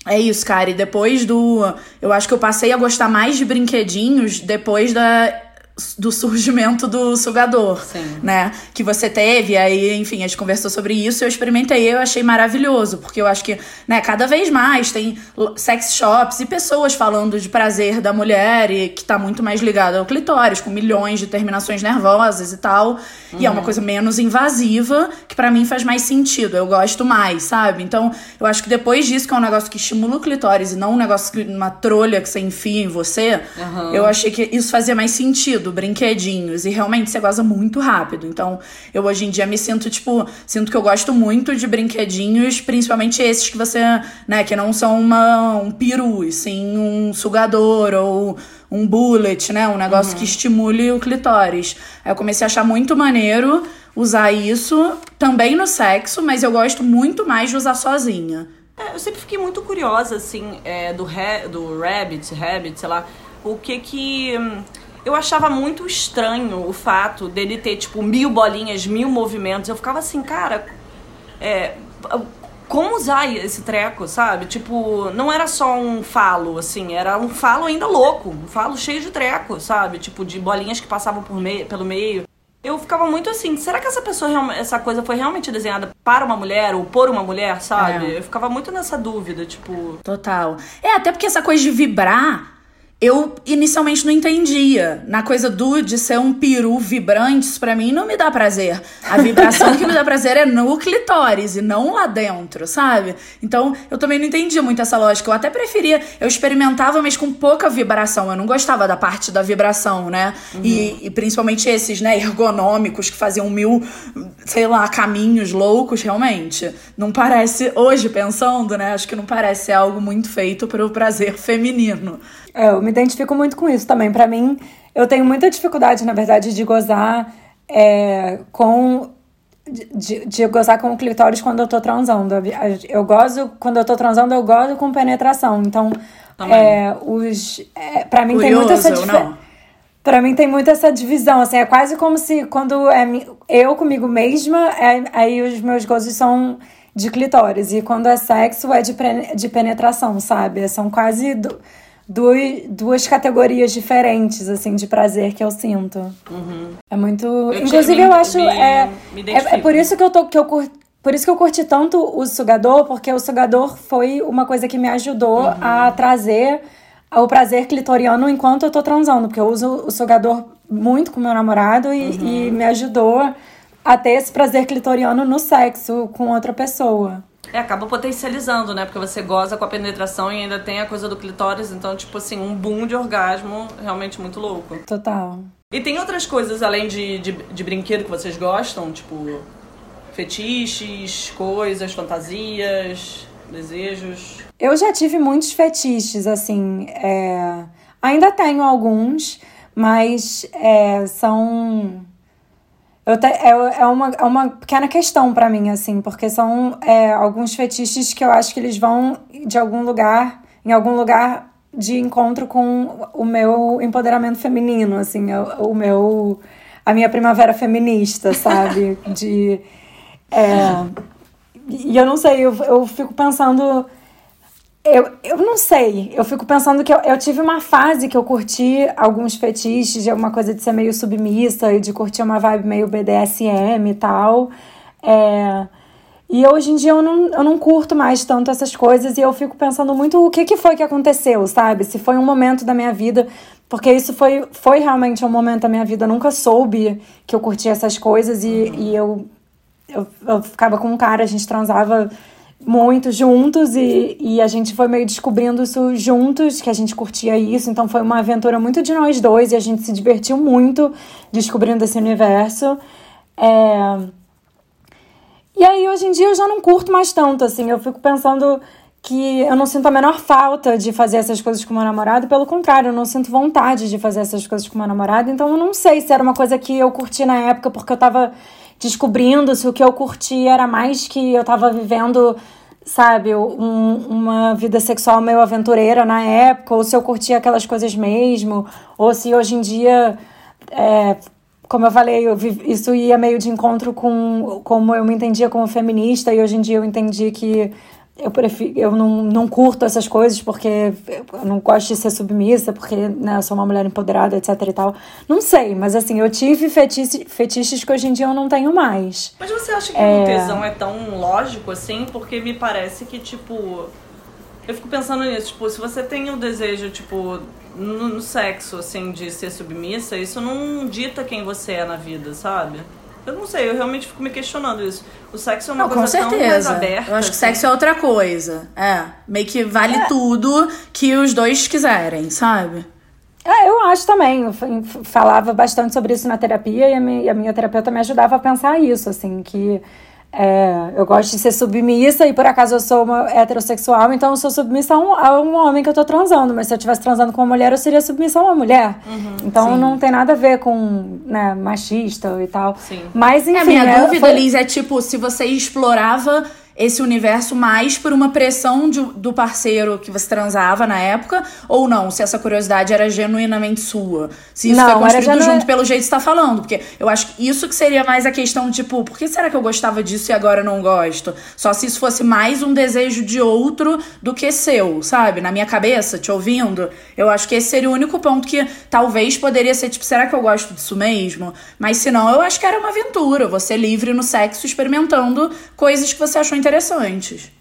É isso, cara. E depois do. Eu acho que eu passei a gostar mais de brinquedinhos depois da. Do surgimento do sugador, Sim. né? Que você teve, aí, enfim, a gente conversou sobre isso, eu experimentei, eu achei maravilhoso, porque eu acho que, né, cada vez mais tem sex shops e pessoas falando de prazer da mulher e que tá muito mais ligado ao clitóris, com milhões de terminações nervosas e tal. E é uma coisa menos invasiva, que pra mim faz mais sentido, eu gosto mais, sabe? Então, eu acho que depois disso, que é um negócio que estimula o clitóris e não um negócio, que, uma trolha que você enfia em você, Aham. eu achei que isso fazia mais sentido, brinquedinhos. E realmente você goza muito rápido. Então, eu hoje em dia me sinto, tipo, sinto que eu gosto muito de brinquedinhos, principalmente esses que você, né, que não são uma, um peru, sim um sugador ou um bullet, né? Um negócio que estimule o clitóris. Aí eu comecei a achar muito maneiro usar isso também no sexo, mas eu gosto muito mais de usar sozinha. É, eu sempre fiquei muito curiosa, assim, é, do, do Rabbit, Rabbit, sei lá, o que que. hum, Eu achava muito estranho o fato dele ter, tipo, mil bolinhas, mil movimentos. Eu ficava assim, cara. É, como usar esse treco, sabe? Tipo, não era só um falo, assim, era um falo ainda louco, um falo cheio de treco, sabe? Tipo, de bolinhas que passavam por meio, pelo meio. Eu ficava muito assim, será que essa pessoa, essa coisa foi realmente desenhada para uma mulher ou por uma mulher, sabe? É. Eu ficava muito nessa dúvida, tipo. Total. É, até porque essa coisa de vibrar, eu inicialmente não entendia. Na coisa do de ser um peru vibrante, isso pra mim não me dá prazer. A vibração que me dá prazer é no clitóris e não lá dentro, sabe? Então, eu também não entendia muito essa lógica. Eu até preferia, eu experimentava, mas com pouca vibração. Eu não gostava da parte da vibração, né? E, e principalmente esses, né, ergonômicos que faziam mil, sei lá, caminhos loucos, realmente. Não parece, hoje pensando, né? Acho que não parece ser algo muito feito para o prazer feminino. É, eu me identifico muito com isso também. Pra mim, eu tenho muita dificuldade, na verdade, de gozar é, com. De, de gozar com o clitóris quando eu tô transando. Eu gozo, quando eu tô transando, eu gozo com penetração. Então, Também. é, os. É, pra mim tem muito essa Curioso diferença. Pra mim tem muito essa divisão, assim, é quase como se quando é eu comigo mesma, é- aí os meus gozos são de clitóris. E quando é sexo, é de, de penetração, sabe? São quase du- duas, duas categorias diferentes, assim, de prazer que eu sinto. É muito. te- Inclusive, eu acho. me- é, me é, é por isso que eu tô. Que eu cur... Por isso que eu curti tanto o sugador, porque o sugador foi uma coisa que me ajudou Uhum. a trazer o prazer clitoriano enquanto eu tô transando. Porque eu uso o sugador muito com meu namorado e, Uhum. e me ajudou a ter esse prazer clitoriano no sexo com outra pessoa. É, acaba potencializando, né? Porque você goza com a penetração e ainda tem a coisa do clitóris, então, tipo assim, um boom de orgasmo realmente muito louco. Total. E tem outras coisas além de, de, de brinquedo que vocês gostam? Tipo, fetiches, coisas, fantasias, desejos? Eu já tive muitos fetiches, assim. é, Ainda tenho alguns, mas é, são. Te- É, é, uma, é uma pequena questão pra mim, assim, porque são é, alguns fetiches que eu acho que eles vão de algum lugar, em algum lugar de encontro com o meu empoderamento feminino, assim, o, o meu. a minha primavera feminista, sabe? De. é, e eu não sei, eu, eu fico pensando. Eu, eu não sei. Eu fico pensando que eu, eu tive uma fase que eu curti alguns fetiches, de alguma coisa de ser meio submissa e de curtir uma vibe meio BDSM e tal. É, E hoje em dia eu não, eu não curto mais tanto essas coisas e eu fico pensando muito o que, que foi que aconteceu, sabe? Se foi um momento da minha vida, porque isso foi, foi realmente um momento da minha vida. Eu nunca soube que eu curtia essas coisas e, e eu, eu, eu ficava com um cara, a gente transava muito juntos e, e a gente foi meio descobrindo isso juntos, que a gente curtia isso. Então foi uma aventura muito de nós dois e a gente se divertiu muito descobrindo esse universo. É... E aí, hoje em dia, eu já não curto mais tanto, assim. Eu fico pensando que eu não sinto a menor falta de fazer essas coisas com meu namorado. Pelo contrário, eu não sinto vontade de fazer essas coisas com meu namorado. Então, eu não sei se era uma coisa que eu curti na época porque eu tava descobrindo se o que eu curti era mais que eu tava vivendo, sabe, um, uma vida sexual meio aventureira na época, ou se eu curtia aquelas coisas mesmo, ou se hoje em dia. É, como eu falei, eu vi, isso ia meio de encontro com como eu me entendia como feminista, e hoje em dia eu entendi que eu prefiro, eu não, não curto essas coisas porque eu não gosto de ser submissa, porque né, eu sou uma mulher empoderada, etc e tal. Não sei, mas assim, eu tive fetiche, fetiches que hoje em dia eu não tenho mais. Mas você acha que é... o tesão é tão lógico assim? Porque me parece que, tipo. Eu fico pensando nisso, tipo, se você tem o desejo, tipo, no, no, sexo, assim, de ser submissa, isso não dita quem você é na vida, sabe? Eu não sei, eu realmente fico me questionando isso. O sexo é uma não, coisa com certeza. tão mais aberta. Eu acho que assim. sexo é outra coisa. É, meio que vale é. tudo que os dois quiserem, sabe? É, eu acho também. Eu falava bastante sobre isso na terapia e a minha, e a minha terapeuta me ajudava a pensar isso, assim, que é, eu gosto de ser submissa e por acaso eu sou uma heterossexual, então eu sou submissa a um, a um homem que eu tô transando. Mas se eu estivesse transando com uma mulher, eu seria submissa a uma mulher. Uhum, então sim. não tem nada a ver com né, machista e tal. Sim. Mas enfim. É, a minha é, dúvida, foi... Liz, é tipo, se você explorava esse universo mais por uma pressão de, do parceiro que você transava na época, ou não, se essa curiosidade era genuinamente sua. Se isso não, foi construído junto pelo jeito que você tá falando. Porque eu acho que isso que seria mais a questão, tipo, por que será que eu gostava disso e agora não gosto? Só se isso fosse mais um desejo de outro do que seu, sabe? Na minha cabeça, te ouvindo, eu acho que esse seria o único ponto que talvez poderia ser, tipo, será que eu gosto disso mesmo? Mas se não, eu acho que era uma aventura. Você livre no sexo, experimentando coisas que você achou interessantes interessantes.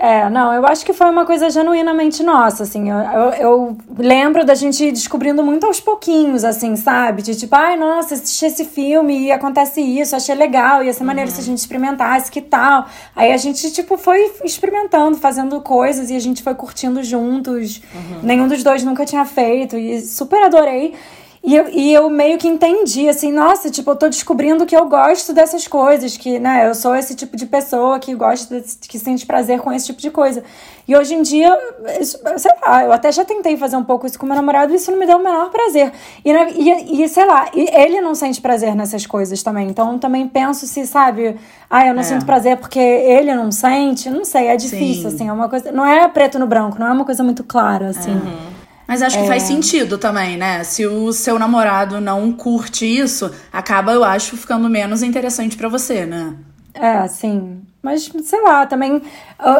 É, não, eu acho que foi uma coisa genuinamente nossa, assim. Eu, eu, eu, lembro da gente descobrindo muito aos pouquinhos, assim, sabe? De tipo, ai, nossa, assisti esse filme e acontece isso, achei legal, ia ser maneiro uhum. se a gente experimentasse, que tal? Aí a gente, tipo, foi experimentando, fazendo coisas e a gente foi curtindo juntos. Uhum. Nenhum dos dois nunca tinha feito e super adorei. E eu, e eu meio que entendi, assim, nossa, tipo, eu tô descobrindo que eu gosto dessas coisas, que, né, eu sou esse tipo de pessoa que gosta, de, que sente prazer com esse tipo de coisa. E hoje em dia, isso, sei lá, eu até já tentei fazer um pouco isso com meu namorado e isso não me deu o menor prazer. E, e, e sei lá, ele não sente prazer nessas coisas também. Então, também penso se, sabe, ah, eu não é. sinto prazer porque ele não sente, não sei, é difícil, Sim. assim, é uma coisa, não é preto no branco, não é uma coisa muito clara, assim. Uhum. Mas acho que é... faz sentido também, né? Se o seu namorado não curte isso, acaba, eu acho, ficando menos interessante para você, né? É, sim. Mas, sei lá, também.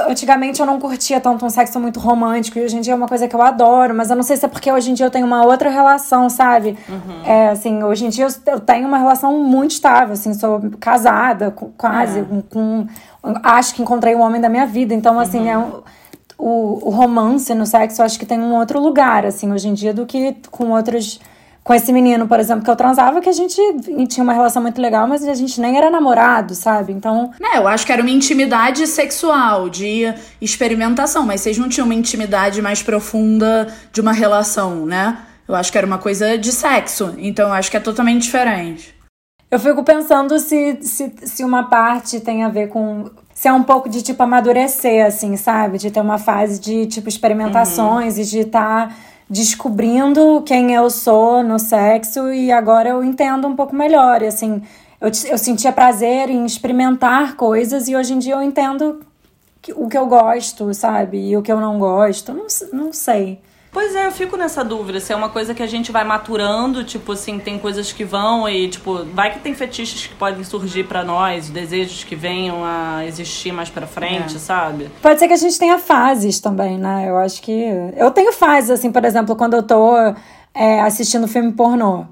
Antigamente eu não curtia tanto um sexo muito romântico, e hoje em dia é uma coisa que eu adoro, mas eu não sei se é porque hoje em dia eu tenho uma outra relação, sabe? Uhum. É, assim, hoje em dia eu tenho uma relação muito estável, assim, sou casada, quase, é. com, com, Acho que encontrei o homem da minha vida, então, assim, uhum. é um o, o romance no sexo, eu acho que tem um outro lugar, assim, hoje em dia, do que com outros com esse menino, por exemplo, que eu transava, que a gente tinha uma relação muito legal, mas a gente nem era namorado, sabe? Então. É, eu acho que era uma intimidade sexual, de experimentação, mas vocês não tinham uma intimidade mais profunda de uma relação, né? Eu acho que era uma coisa de sexo, então eu acho que é totalmente diferente. Eu fico pensando se, se, se uma parte tem a ver com se é um pouco de, tipo, amadurecer, assim, sabe? De ter uma fase de, tipo, experimentações uhum. e de estar tá descobrindo quem eu sou no sexo e agora eu entendo um pouco melhor. E, assim, eu, eu sentia prazer em experimentar coisas e hoje em dia eu entendo o que eu gosto, sabe? E o que eu não gosto. Não, não sei. Pois é, eu fico nessa dúvida. Se é uma coisa que a gente vai maturando, tipo assim, tem coisas que vão e, tipo, vai que tem fetiches que podem surgir para nós, desejos que venham a existir mais pra frente, é. sabe? Pode ser que a gente tenha fases também, né? Eu acho que. Eu tenho fases, assim, por exemplo, quando eu tô é, assistindo filme pornô.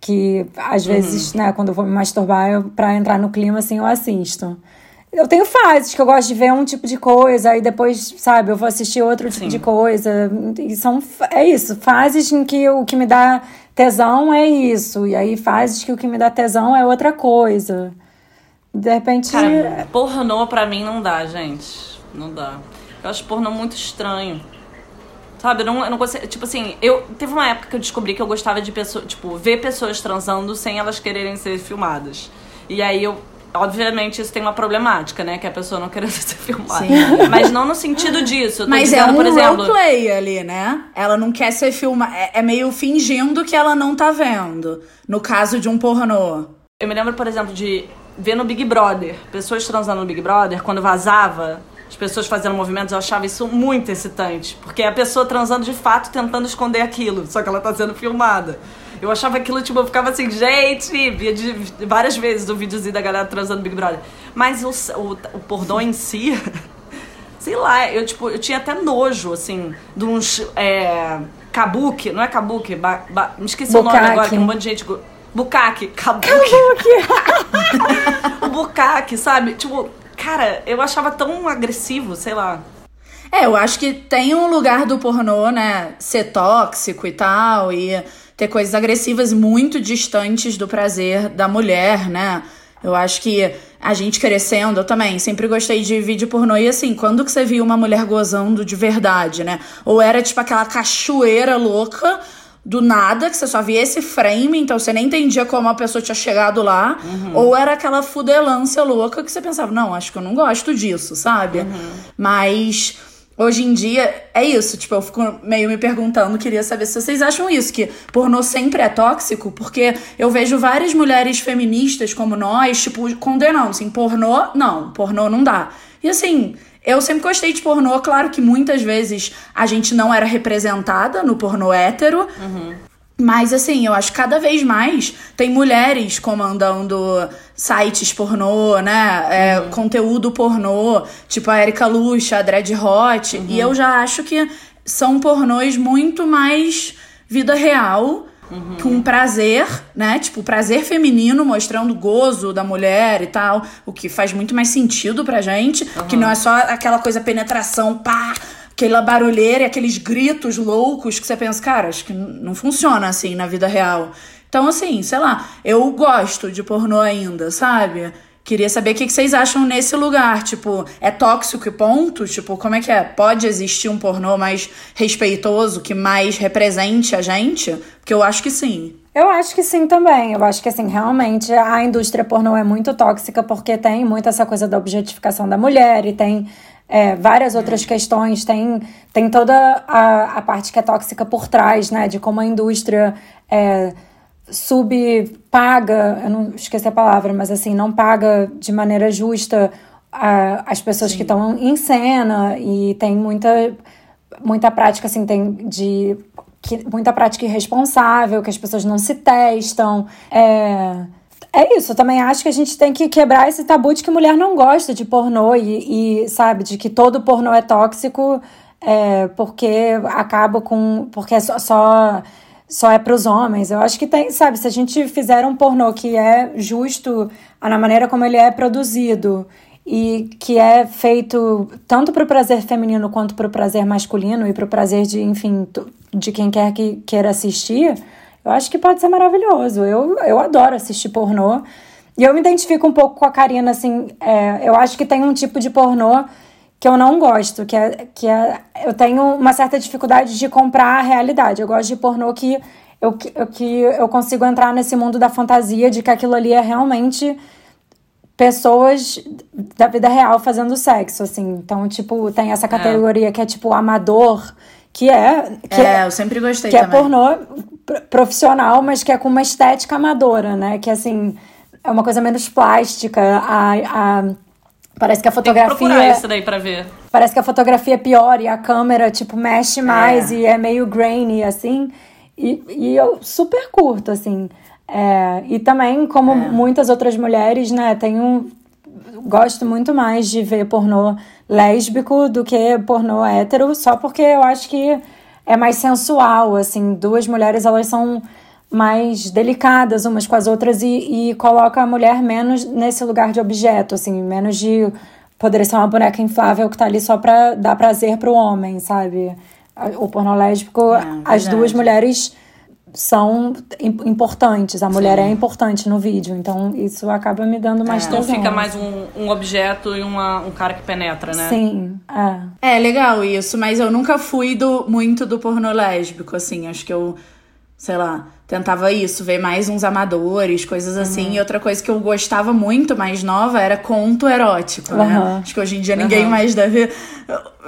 Que às uhum. vezes, né, quando eu vou me masturbar, eu, pra entrar no clima, assim, eu assisto. Eu tenho fases que eu gosto de ver um tipo de coisa, aí depois, sabe, eu vou assistir outro tipo Sim. de coisa. E são, é isso, fases em que o que me dá tesão é isso. E aí fases que o que me dá tesão é outra coisa. De repente. Cara, pornô pra mim não dá, gente. Não dá. Eu acho pornô muito estranho. Sabe, eu não, eu não consigo. Tipo assim, eu. Teve uma época que eu descobri que eu gostava de pessoas. Tipo, ver pessoas transando sem elas quererem ser filmadas. E aí eu Obviamente, isso tem uma problemática, né? Que a pessoa não querendo ser filmada. Sim. Mas não no sentido disso. Mas é dizendo, é um por exemplo... roleplay ali, né? Ela não quer ser filmada. É, é meio fingindo que ela não tá vendo. No caso de um pornô. Eu me lembro, por exemplo, de ver no Big Brother. Pessoas transando no Big Brother, quando vazava as pessoas fazendo movimentos, eu achava isso muito excitante. Porque é a pessoa transando de fato tentando esconder aquilo, só que ela tá sendo filmada. Eu achava aquilo, tipo, eu ficava assim, gente, via de, várias vezes o videozinho da galera transando Big Brother. Mas o, o, o pornô em si, sei lá, eu, tipo, eu tinha até nojo, assim, de uns. É, kabuki, não é kabuki, ba, ba, me esqueci o nome agora, que um monte de gente. Bukake, kabuki. Kabuki! o bukake, sabe? Tipo, cara, eu achava tão agressivo, sei lá. É, eu acho que tem um lugar do pornô, né, ser tóxico e tal, e ter coisas agressivas muito distantes do prazer da mulher, né? Eu acho que a gente crescendo, eu também sempre gostei de vídeo pornô. E assim, quando que você viu uma mulher gozando de verdade, né? Ou era tipo aquela cachoeira louca do nada, que você só via esse frame, então você nem entendia como a pessoa tinha chegado lá. Uhum. Ou era aquela fudelância louca que você pensava, não, acho que eu não gosto disso, sabe? Uhum. Mas Hoje em dia, é isso. Tipo, eu fico meio me perguntando, queria saber se vocês acham isso, que pornô sempre é tóxico, porque eu vejo várias mulheres feministas como nós, tipo, condenando, assim, pornô, não, pornô não dá. E assim, eu sempre gostei de pornô, claro que muitas vezes a gente não era representada no pornô hétero. Uhum. Mas assim, eu acho que cada vez mais tem mulheres comandando sites pornô, né? É, uhum. Conteúdo pornô, tipo a Erika Lucha, a Dread Hot. Uhum. E eu já acho que são pornôs muito mais vida real. Uhum. Com prazer, né? Tipo, prazer feminino, mostrando o gozo da mulher e tal. O que faz muito mais sentido pra gente. Que não é só aquela coisa penetração, pá, aquela barulheira e aqueles gritos loucos que você pensa, cara, acho que não funciona assim na vida real. Então, assim, sei lá, eu gosto de pornô ainda, sabe? Queria saber o que vocês acham nesse lugar. Tipo, é tóxico e ponto? Tipo, como é que é? Pode existir um pornô mais respeitoso, que mais represente a gente? Porque eu acho que sim. Eu acho que sim também. Eu acho que, assim, realmente a indústria pornô é muito tóxica porque tem muito essa coisa da objetificação da mulher e tem é, várias outras questões, tem, tem toda a, a parte que é tóxica por trás, né? De como a indústria é, subpaga, eu não esqueci a palavra, mas assim, não paga de maneira justa a, as pessoas Sim. que estão em cena e tem muita, muita prática, assim, tem de. Que, muita prática irresponsável, que as pessoas não se testam. É, é isso, eu também acho que a gente tem que quebrar esse tabu de que mulher não gosta de pornô e, e sabe, de que todo pornô é tóxico é, porque acaba com. porque é só, só, só é para os homens. Eu acho que tem, sabe, se a gente fizer um pornô que é justo na maneira como ele é produzido e que é feito tanto para o prazer feminino quanto para o prazer masculino e para o prazer de, enfim, de quem quer que queira assistir eu acho que pode ser maravilhoso. Eu, eu adoro assistir pornô. E eu me identifico um pouco com a Karina, assim. É, eu acho que tem um tipo de pornô que eu não gosto, que é, que é. Eu tenho uma certa dificuldade de comprar a realidade. Eu gosto de pornô que eu, que eu consigo entrar nesse mundo da fantasia de que aquilo ali é realmente pessoas da vida real fazendo sexo, assim. Então, tipo, tem essa é. categoria é. que é tipo amador, que é. Que é, é, eu sempre gostei que é também. é pornô profissional, mas que é com uma estética amadora, né? Que assim, é uma coisa menos plástica. A, a, parece que a fotografia. Tem que procurar isso daí pra ver. Parece que a fotografia é pior e a câmera, tipo, mexe mais é. e é meio grainy, assim. E, e eu super curto, assim. É, e também, como é. muitas outras mulheres, né, tenho. Gosto muito mais de ver pornô lésbico do que pornô hétero, só porque eu acho que é mais sensual, assim. Duas mulheres, elas são mais delicadas umas com as outras e, e coloca a mulher menos nesse lugar de objeto, assim, menos de poderia ser uma boneca inflável que tá ali só pra dar prazer pro homem, sabe? O pornô lésbico, É, as verdade. duas mulheres são im- importantes, a mulher é importante no vídeo, então isso acaba me dando mais É. Não tesão. fica mais um, um objeto e uma, um cara que penetra, né? Sim, é. É legal isso, mas eu nunca fui do muito do pornô lésbico, assim. Acho que eu, sei lá, tentava isso, ver mais uns amadores, coisas assim. E outra coisa que eu gostava muito, mais nova, era conto erótico, né? Aham. Acho que hoje em dia ninguém mais deve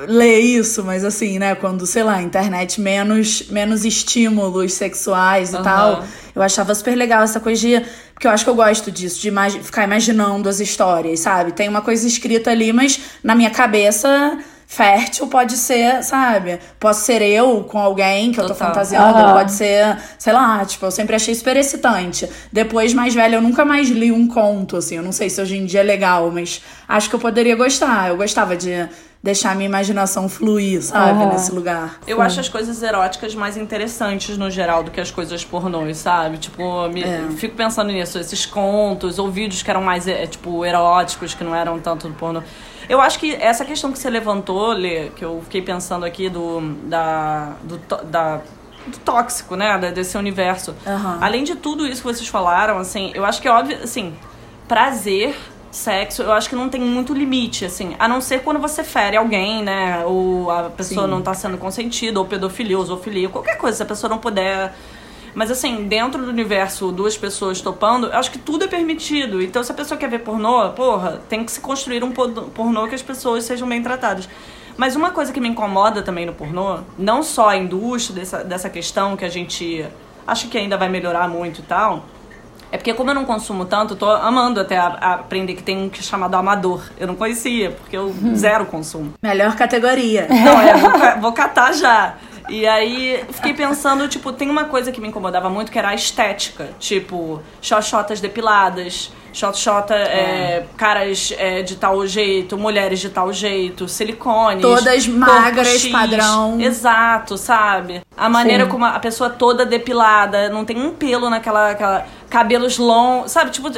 ler isso, mas assim, né? Quando, sei lá, internet menos, menos estímulos sexuais e tal. Eu achava super legal essa coisa de. Porque eu acho que eu gosto disso, de imagi- ficar imaginando as histórias, sabe? Tem uma coisa escrita ali, mas na minha cabeça. Fértil pode ser, sabe? Posso ser eu com alguém que eu tô Total. fantasiando, Aham. pode ser, sei lá, tipo, eu sempre achei super excitante. Depois, mais velha, eu nunca mais li um conto, assim. Eu não sei se hoje em dia é legal, mas acho que eu poderia gostar. Eu gostava de deixar a minha imaginação fluir, sabe? Aham. Nesse lugar. Eu acho as coisas eróticas mais interessantes no geral do que as coisas pornôs, sabe? Tipo, me, É. fico pensando nisso, esses contos ou vídeos que eram mais, é, tipo, eróticos, que não eram tanto do pornô. Eu acho que essa questão que você levantou, Lê, que eu fiquei pensando aqui do, da, do, da, do tóxico, né? Desse universo. Aham. Além de tudo isso que vocês falaram, assim, eu acho que é óbvio, assim, prazer, sexo, eu acho que não tem muito limite, assim, a não ser quando você fere alguém, né? Ou a pessoa Sim. não tá sendo consentida, ou pedofilia, ou zoofilia, qualquer coisa, se a pessoa não puder. Mas assim, dentro do universo, duas pessoas topando, eu acho que tudo é permitido. Então, se a pessoa quer ver pornô, porra, tem que se construir um pornô que as pessoas sejam bem tratadas. Mas uma coisa que me incomoda também no pornô, não só a indústria dessa, dessa questão que a gente acha que ainda vai melhorar muito e tal, é porque como eu não consumo tanto, eu tô amando até a- a aprender que tem um que é chamado amador. Eu não conhecia, porque eu zero consumo. Melhor categoria. Não, é, vou, vou catar já. E aí fiquei pensando, tipo, tem uma coisa que me incomodava muito que era a estética. Tipo, xoxotas depiladas, xoxota, é, caras é, de tal jeito, mulheres de tal jeito, silicones. Todas magras, X. padrão. Exato, sabe? A maneira Sim. como a pessoa toda depilada, não tem um pelo naquela. Aquela, cabelos longos, sabe? Tipo,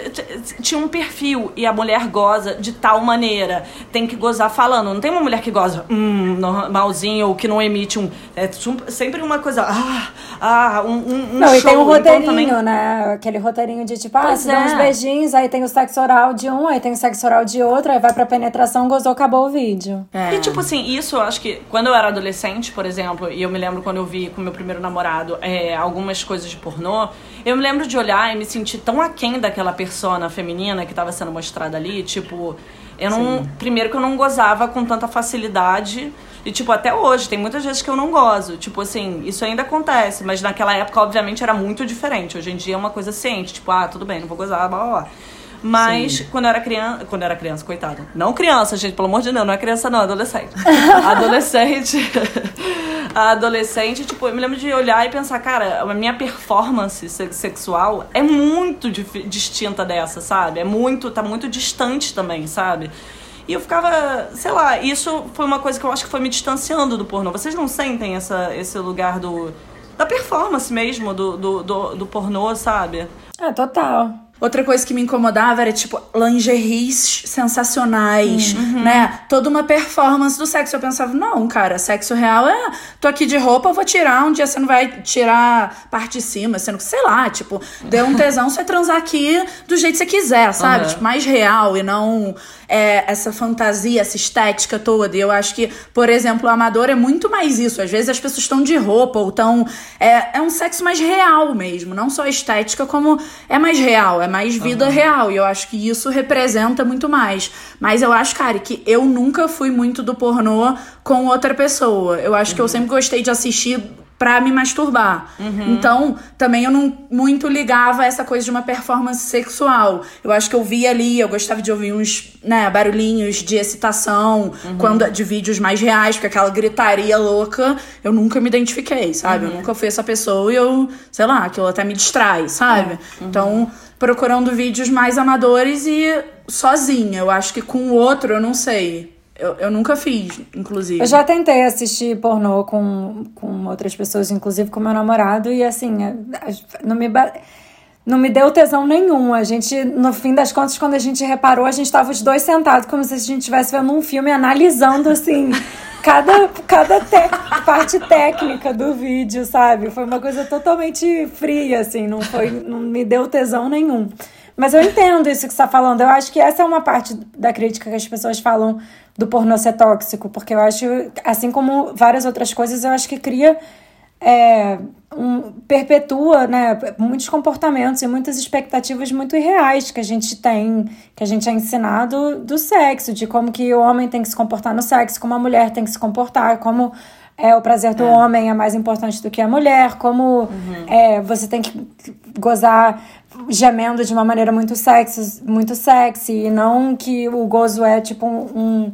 tinha um perfil e a mulher goza de tal maneira. Tem que gozar falando. Não tem uma mulher que goza hum, normalzinho ou que não emite um. É sempre uma coisa. Ah, ah, um, um, Não, e tem um show. Então, roteirinho, também- né? Aquele roteirinho de tipo, ah, Pois se dá uns é. beijinhos, aí tem o sexo oral de um, aí tem o sexo oral de outro, aí vai pra penetração, gozou, acabou o vídeo. É. E tipo assim, isso eu acho que quando eu era adolescente, por exemplo, e eu me lembro quando eu vi com meu primeiro namorado é, algumas coisas de pornô, eu me lembro de olhar e me sentir tão aquém daquela persona feminina que tava sendo mostrada ali, tipo, eu não. Primeiro que eu não gozava com tanta facilidade. E, tipo, até hoje, tem muitas vezes que eu não gozo. Tipo assim, isso ainda acontece, mas naquela época, obviamente, era muito diferente. Hoje em dia é uma coisa ciente, tipo, ah, tudo bem, não vou gozar, blá blá blá. Mas quando eu era criança. Quando eu era criança, coitada. Não criança, gente, pelo amor de Deus, não é criança, não, é adolescente. adolescente. adolescente, tipo, eu me lembro de olhar e pensar, cara, a minha performance se- sexual é muito distinta dessa, sabe? É muito, tá muito distante também, sabe? E eu ficava, sei lá, isso foi uma coisa que eu acho que foi me distanciando do pornô. Vocês não sentem essa, esse lugar do. da performance mesmo, do, do, do, do pornô, sabe? É, total. Outra coisa que me incomodava era, tipo, lingeries sensacionais, né? Toda uma performance do sexo. Eu pensava, não, cara, sexo real é. Tô aqui de roupa, eu vou tirar. Um dia você não vai tirar parte de cima, sendo que, sei lá, tipo, deu um tesão, você vai transar aqui do jeito que você quiser, sabe? Aham. Tipo, mais real e não é, essa fantasia, essa estética toda. E eu acho que, por exemplo, o amador é muito mais isso. Às vezes as pessoas estão de roupa ou estão. É, é um sexo mais real mesmo. Não só estética, como é mais real, é mais vida real. E eu acho que isso representa muito mais. Mas eu acho, cara, que eu nunca fui muito do pornô com outra pessoa. Eu acho que eu sempre gostei de assistir pra me masturbar. Então, também eu não muito ligava a essa coisa de uma performance sexual. Eu acho que eu via ali, eu gostava de ouvir uns, né, barulhinhos de excitação, quando de vídeos mais reais, porque aquela gritaria louca, eu nunca me identifiquei, sabe? Eu nunca fui essa pessoa e eu, sei lá, aquilo até me distrai, sabe? Então, procurando vídeos mais amadores e sozinha. Eu acho que com o outro, eu não sei. Eu, eu nunca fiz, inclusive. Eu já tentei assistir pornô com, com outras pessoas, inclusive com meu namorado, e assim, é, não me. Não me deu tesão nenhum. A gente, no fim das contas, quando a gente reparou, a gente estava os dois sentados, como se a gente estivesse vendo um filme, analisando, assim, cada, cada te parte técnica do vídeo, sabe? Foi uma coisa totalmente fria, assim, não, foi, não me deu tesão nenhum. Mas eu entendo isso que você está falando. Eu acho que essa é uma parte da crítica que as pessoas falam do pornô ser tóxico, porque eu acho, assim como várias outras coisas, eu acho que cria. É, um, perpetua né, muitos comportamentos e muitas expectativas muito irreais que a gente tem, que a gente é ensinado do sexo, de como que o homem tem que se comportar no sexo, como a mulher tem que se comportar, como é, o prazer do é. homem é mais importante do que a mulher, como uhum. é, você tem que gozar gemendo de uma maneira muito sexy, muito sexy, e não que o gozo é tipo um, um,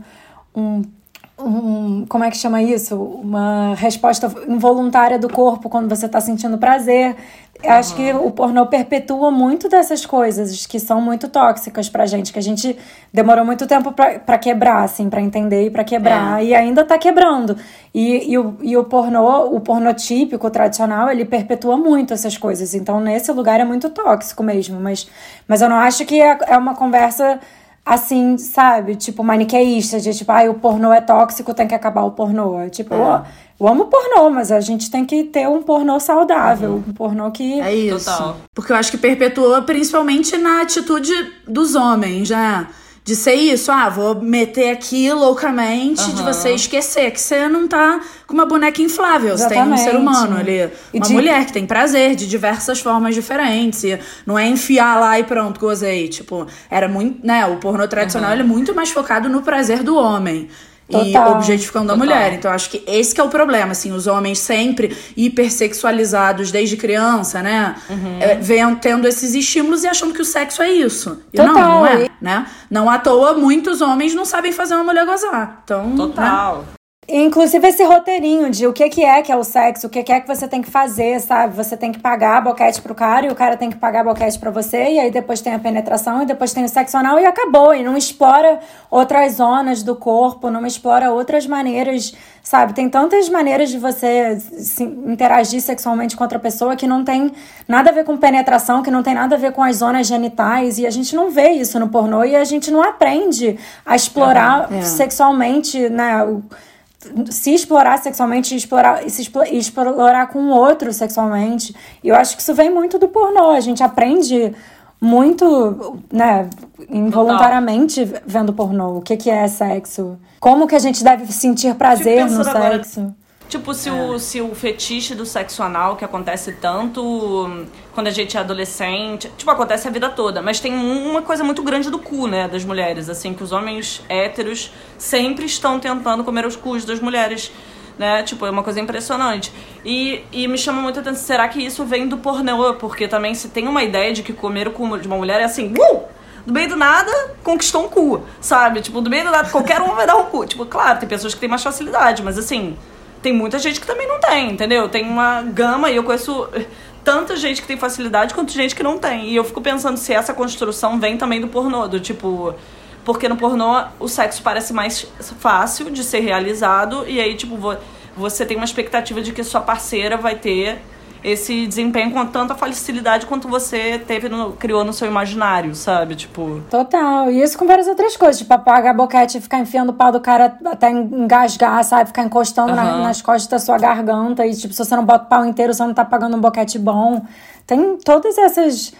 um como é que chama isso? Uma resposta involuntária do corpo quando você está sentindo prazer. Eu acho que o pornô perpetua muito dessas coisas que são muito tóxicas pra gente, que a gente demorou muito tempo pra, pra quebrar, assim, pra entender e pra quebrar, é. e ainda tá quebrando. E, e, o, e o pornô, o pornô típico, tradicional, ele perpetua muito essas coisas. Então, nesse lugar é muito tóxico mesmo. Mas, mas eu não acho que é, é uma conversa assim, sabe? Tipo, maniqueísta, de tipo, ai, ah, o pornô é tóxico, tem que acabar o pornô. Tipo, é. eu amo pornô, mas a gente tem que ter um pornô saudável, uhum. um pornô que. É isso. Total. Porque eu acho que perpetuou principalmente na atitude dos homens, já de ser isso, ah, vou meter aqui loucamente, uhum. de você esquecer que você não tá com uma boneca inflável. Exatamente. Você tem um ser humano ali, uma de... mulher que tem prazer de diversas formas diferentes. E não é enfiar lá e pronto, gozei. Tipo, era muito, né? O pornô tradicional uhum. é muito mais focado no prazer do homem. Total. e objetificando Total. a mulher. Então, acho que esse que é o problema, assim, os homens sempre hipersexualizados desde criança, né? Uhum. É, vem tendo esses estímulos e achando que o sexo é isso. E Total. não, não é, né? Não à toa, muitos homens não sabem fazer uma mulher gozar. Então, né? Total. Né? Inclusive esse roteirinho de o que, que é que é o sexo, o que, que é que você tem que fazer, sabe? Você tem que pagar boquete pro cara e o cara tem que pagar boquete pra você, e aí depois tem a penetração e depois tem o sexo anal e acabou. E não explora outras zonas do corpo, não explora outras maneiras, sabe? Tem tantas maneiras de você se interagir sexualmente com outra pessoa que não tem nada a ver com penetração, que não tem nada a ver com as zonas genitais, e a gente não vê isso no pornô e a gente não aprende a explorar uhum, é. sexualmente, né? O, se explorar sexualmente e explorar, se explorar com o outro sexualmente. E eu acho que isso vem muito do pornô. A gente aprende muito, né, involuntariamente vendo pornô. O que, que é sexo? Como que a gente deve sentir prazer no sexo? Agora Tipo, se, é. o, se o fetiche do sexo anal, que acontece tanto quando a gente é adolescente, tipo, acontece a vida toda, mas tem uma coisa muito grande do cu, né, das mulheres, assim, que os homens héteros sempre estão tentando comer os cus das mulheres, né, tipo, é uma coisa impressionante. E, e me chama muito a atenção, será que isso vem do pornô? Porque também se tem uma ideia de que comer o cu de uma mulher é assim, uh! do meio do nada, conquistou um cu, sabe? Tipo, do meio do nada, qualquer um vai dar um cu. Tipo, claro, tem pessoas que têm mais facilidade, mas assim, tem muita gente que também não tem, entendeu? Tem uma gama e eu conheço tanta gente que tem facilidade quanto gente que não tem. E eu fico pensando se essa construção vem também do pornô, do tipo. Porque no pornô o sexo parece mais fácil de ser realizado e aí, tipo, você tem uma expectativa de que sua parceira vai ter esse desempenho com tanta facilidade quanto você teve no, criou no seu imaginário, sabe? Tipo. Total. E isso com várias outras coisas, tipo apagar a boquete e ficar enfiando o pau do cara até engasgar, sabe? Ficar encostando uhum. na, nas costas da sua garganta. E, tipo, se você não bota o pau inteiro, você não tá pagando um boquete bom. Tem todas essas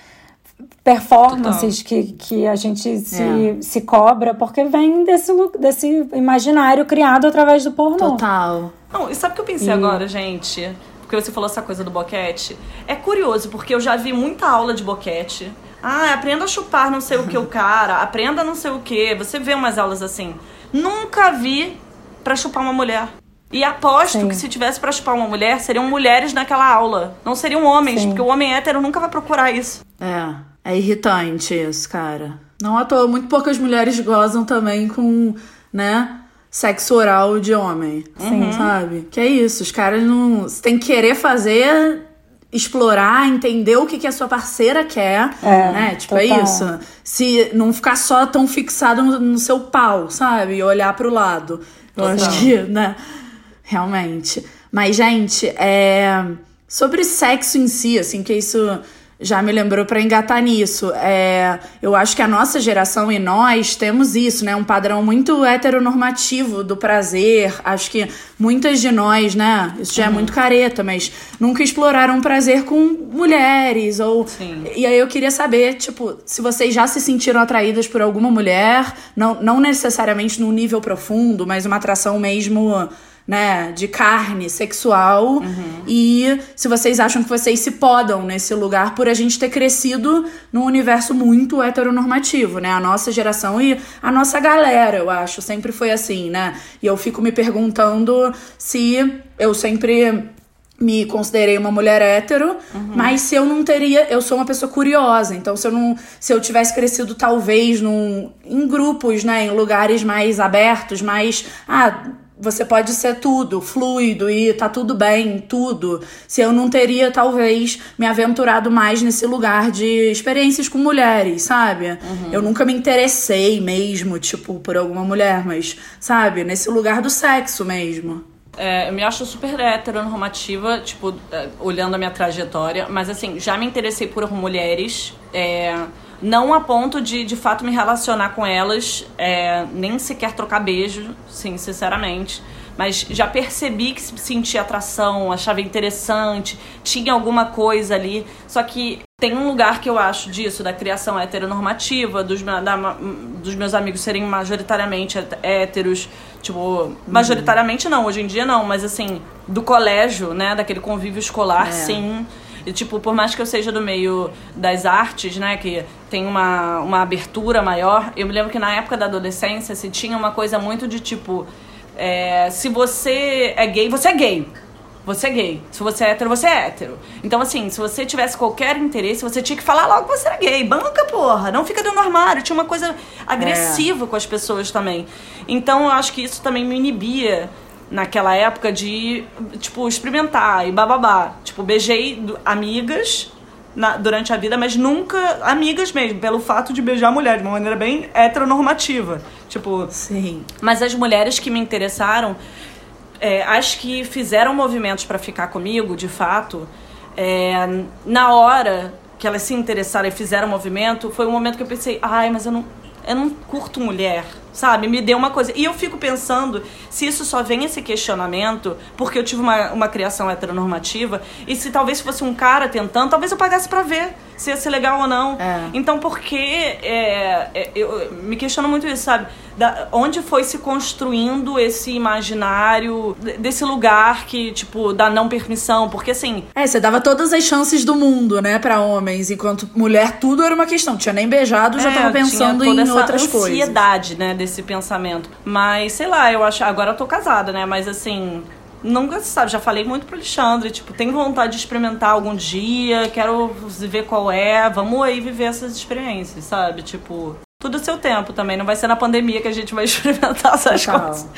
performances que, que a gente se, é. se cobra, porque vem desse, desse imaginário criado através do pornô. Total. Não, e sabe o que eu pensei e... agora, gente? Porque você falou essa coisa do boquete. É curioso, porque eu já vi muita aula de boquete. Ah, aprenda a chupar não sei o que o cara, aprenda não sei o que. Você vê umas aulas assim. Nunca vi para chupar uma mulher. E aposto Sim. que se tivesse para chupar uma mulher, seriam mulheres naquela aula. Não seriam homens, Sim. porque o homem hétero nunca vai procurar isso. É, é irritante isso, cara. Não à toa, muito poucas mulheres gozam também com, né, sexo oral de homem. Sim. Sabe? Que é isso, os caras não. Você tem que querer fazer explorar, entender o que, que a sua parceira quer, É, né? Tipo, total. é isso. Se não ficar só tão fixado no, no seu pau, sabe? E olhar pro lado. Eu Total. acho que, né? Realmente. Mas, gente, é... sobre sexo em si, assim, que isso já me lembrou pra engatar nisso. É... Eu acho que a nossa geração e nós temos isso, né? Um padrão muito heteronormativo do prazer. Acho que muitas de nós, né? Isso já é muito careta, mas nunca exploraram prazer com mulheres ou Sim. e aí eu queria saber, tipo, se vocês já se sentiram atraídas por alguma mulher, não, não necessariamente num nível profundo, mas uma atração mesmo, né, de carne, sexual. E se vocês acham que vocês se podam nesse lugar por a gente ter crescido num universo muito heteronormativo, né? A nossa geração e a nossa galera, eu acho, sempre foi assim, né? E eu fico me perguntando se eu sempre me considerei uma mulher hétero, mas se eu não teria, eu sou uma pessoa curiosa, então se eu não, se eu tivesse crescido talvez num, em grupos, né, em lugares mais abertos, mais ah, você pode ser tudo, fluido e tá tudo bem, tudo. Se eu não teria talvez me aventurado mais nesse lugar de experiências com mulheres, sabe? Eu nunca me interessei mesmo, tipo, por alguma mulher, mas sabe, nesse lugar do sexo mesmo. É, eu me acho super heteronormativa, tipo, é, olhando a minha trajetória, mas assim, já me interessei por mulheres, é, não a ponto de de fato me relacionar com elas, é, nem sequer trocar beijo, sim, sinceramente. Mas já percebi que sentia atração, achava interessante, tinha alguma coisa ali. Só que tem um lugar que eu acho disso, da criação heteronormativa, dos, da- dos meus amigos serem majoritariamente hét- héteros, tipo, majoritariamente não, hoje em dia não, mas assim, do colégio, né, daquele convívio escolar, É. sim. E, tipo, por mais que eu seja do meio das artes, né, que tem uma, uma abertura maior, eu me lembro que na época da adolescência se tinha uma coisa muito de tipo, é, se você é gay, você é gay. Você é gay. Se você é hétero, você é hétero. Então, assim, se você tivesse qualquer interesse, você tinha que falar logo que você era gay. Banca, porra. Não fica dentro do armário. Tinha uma coisa agressiva com as pessoas também. Então, eu acho que isso também me inibia naquela época de, tipo, experimentar e bababá. Tipo, beijei amigas na- durante a vida, mas nunca amigas mesmo, pelo fato de beijar mulher de uma maneira bem heteronormativa. Tipo, Sim. mas as mulheres que me interessaram, é, as que fizeram movimentos pra ficar comigo, de fato, é, na hora que elas se interessaram e fizeram movimento, foi um momento que eu pensei, ai, mas eu não, eu não curto mulher, sabe? Me deu uma coisa. E eu fico pensando se isso só vem esse questionamento porque eu tive uma, uma criação heteronormativa e se talvez fosse um cara tentando, talvez eu pagasse pra ver se ia ser legal ou não. É. Então, por que é, é, eu me questiono muito isso, sabe? Da, onde foi se construindo esse imaginário de- desse lugar que, tipo, da não permissão? Porque, assim, É, você dava todas as chances do mundo, né, pra homens, enquanto mulher tudo era uma questão. Tinha nem beijado, já é, tava pensando em essa outras coisas. ansiedade, né, desse pensamento. Mas, sei lá, eu acho. Agora eu tô casada, né? Mas, assim. Nunca se sabe, já falei muito pro Alexandre, tipo, tenho vontade de experimentar algum dia, quero ver qual é, vamos aí viver essas experiências, sabe? Tipo, tudo seu tempo também, não vai ser na pandemia que a gente vai experimentar essas Total. coisas.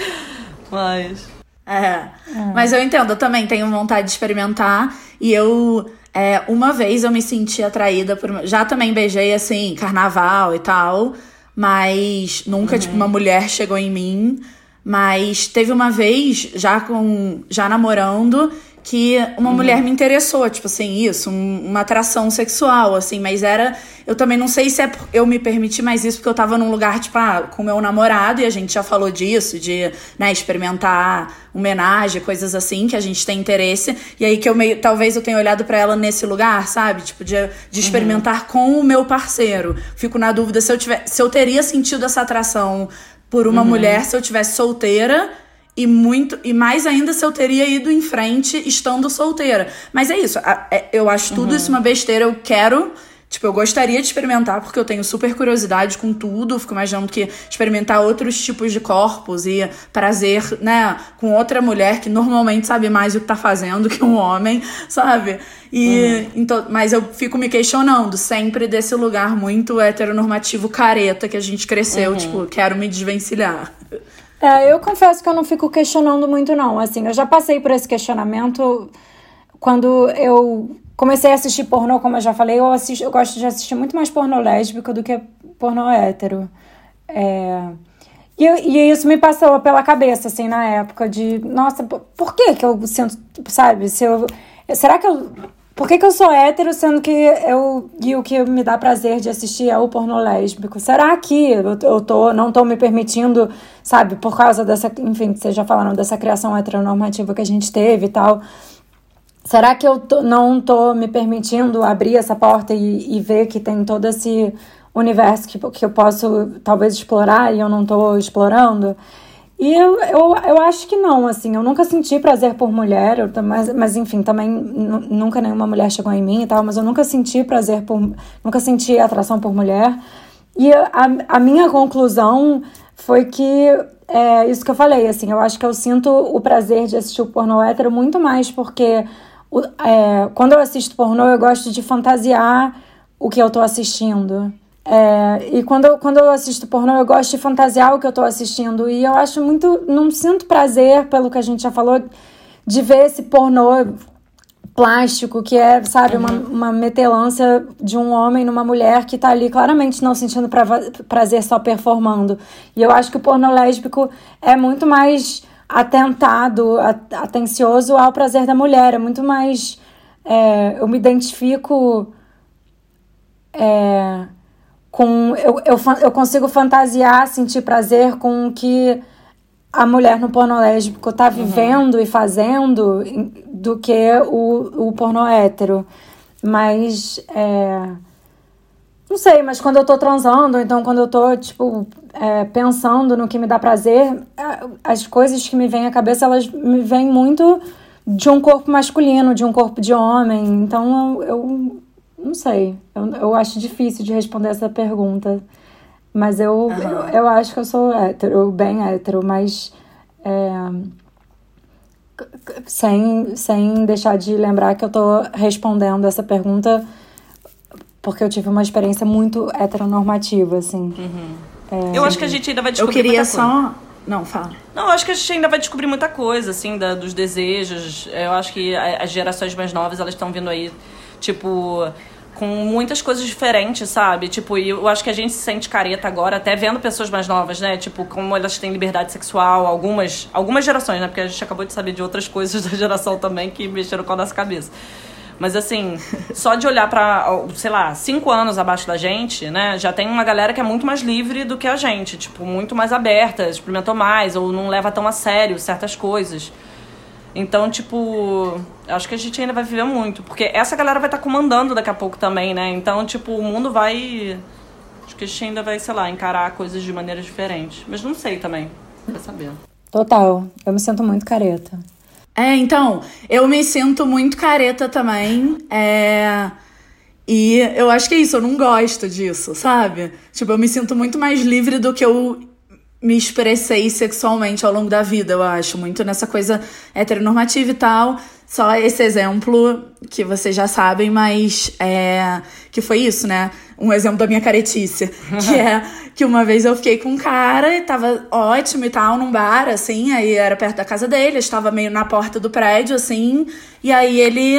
Mas. É. Mas eu entendo, eu também tenho vontade de experimentar. E eu, é, uma vez eu me senti atraída por. Já também beijei, assim, carnaval e tal. Mas nunca, tipo, uma mulher chegou em mim. Mas teve uma vez, já com. já namorando, que uma mulher me interessou, tipo assim, isso, um- uma atração sexual, assim, mas era. Eu também não sei se é eu me permiti mais isso porque eu tava num lugar, tipo, ah, com meu namorado, e a gente já falou disso, de, né, experimentar homenagem, coisas assim, que a gente tem interesse. E aí que eu meio. Talvez eu tenha olhado pra ela nesse lugar, sabe? Tipo, de, de experimentar com o meu parceiro. Fico na dúvida se eu tiver. Se eu teria sentido essa atração por uma mulher se eu tivesse solteira. E muito e mais ainda se eu teria ido em frente estando solteira. Mas é isso, é- eu acho tudo isso uma besteira, eu quero Tipo, eu gostaria de experimentar, porque eu tenho super curiosidade com tudo. Fico imaginando que experimentar outros tipos de corpos e prazer, né, com outra mulher que normalmente sabe mais o que tá fazendo que um homem, sabe? E, então, mas eu fico me questionando sempre desse lugar muito heteronormativo careta que a gente cresceu. Tipo, quero me desvencilhar. É, eu confesso que eu não fico questionando muito, não. Assim, eu já passei por esse questionamento quando eu comecei a assistir pornô, como eu já falei, eu, assisto, eu gosto de assistir muito mais pornô lésbico do que pornô hétero. É... E, e, isso me passou pela cabeça, assim, na época, de, nossa, por que que eu sinto, sabe, se eu, será que eu, por que que eu sou hétero, sendo que eu, e o que me dá prazer de assistir é o pornô lésbico? Será que eu, eu tô, não tô me permitindo, sabe, por causa dessa, enfim, vocês já falaram dessa criação heteronormativa que a gente teve e tal, será que eu tô, não tô me permitindo abrir essa porta e, e ver que tem todo esse universo que, que eu posso talvez explorar e eu não estou explorando. E eu, eu, eu acho que não, assim, eu nunca senti prazer por mulher, eu, mas, mas enfim, também nunca nenhuma mulher chegou em mim e tal, mas eu nunca senti prazer por, nunca senti atração por mulher. E a, a minha conclusão foi que, é isso que eu falei, assim, eu acho que eu sinto o prazer de assistir o pornô hétero muito mais porque é, quando eu assisto pornô eu gosto de fantasiar o que eu tô assistindo. É, e quando eu, quando eu assisto pornô, eu gosto de fantasiar o que eu tô assistindo. E eu acho muito. Não sinto prazer, pelo que a gente já falou, de ver esse pornô plástico, que é, sabe, uhum. uma, uma metelância de um homem numa mulher que tá ali claramente não sentindo pra, prazer só performando. E eu acho que o pornô lésbico é muito mais atentado, atencioso ao prazer da mulher. É muito mais. É, eu me identifico. É, com eu, eu, eu consigo fantasiar, sentir prazer com o que a mulher no porno lésbico tá uhum. vivendo uhum. e fazendo do que o, o porno hétero. Mas é, não sei, mas quando eu tô transando, então quando eu tô, tipo, é, pensando no que me dá prazer, as coisas que me vêm à cabeça, elas me vêm muito de um corpo masculino, de um corpo de homem. Então eu, eu não sei. Eu, eu acho difícil de responder essa pergunta. Mas eu, uhum. eu, eu, acho que eu sou hétero, bem hétero, mas. É, sem, sem deixar de lembrar que eu tô respondendo essa pergunta porque eu tive uma experiência muito heteronormativa, assim. Uhum. É, eu acho que a gente ainda vai descobrir. Eu queria só. Não, fala. Não, eu acho que a gente ainda vai descobrir muita coisa, assim, da, dos desejos. Eu acho que as gerações mais novas, elas estão vindo aí Tipo, com muitas coisas diferentes, sabe? Tipo, e eu acho que a gente se sente careta agora, até vendo pessoas mais novas, né? Tipo, como elas têm liberdade sexual, algumas, algumas gerações, né? Porque a gente acabou de saber de outras coisas da geração também que mexeram com a nossa cabeça. Mas assim, só de olhar para, sei lá, cinco anos abaixo da gente, né? Já tem uma galera que é muito mais livre do que a gente, tipo, muito mais aberta, experimentou mais, ou não leva tão a sério certas coisas. Então, tipo, acho que a gente ainda vai viver muito. Porque essa galera vai estar tá comandando daqui a pouco também, né? Então, tipo, o mundo vai. Acho que a gente ainda vai, sei lá, encarar coisas de maneiras diferentes. Mas não sei também. Vai saber. Total. Eu me sinto muito careta. É, então, eu me sinto muito careta também. É. E eu acho que é isso, eu não gosto disso, sabe? Tipo, eu me sinto muito mais livre do que eu me expressei sexualmente ao longo da vida, eu acho. Muito nessa coisa heteronormativa e tal. Só esse exemplo que vocês já sabem, mas é, que foi isso, né? Um exemplo da minha caretice. que é que uma vez eu fiquei com um cara e tava ótimo e tal, num bar, assim, aí era perto da casa dele, estava meio na porta do prédio, assim, e aí ele,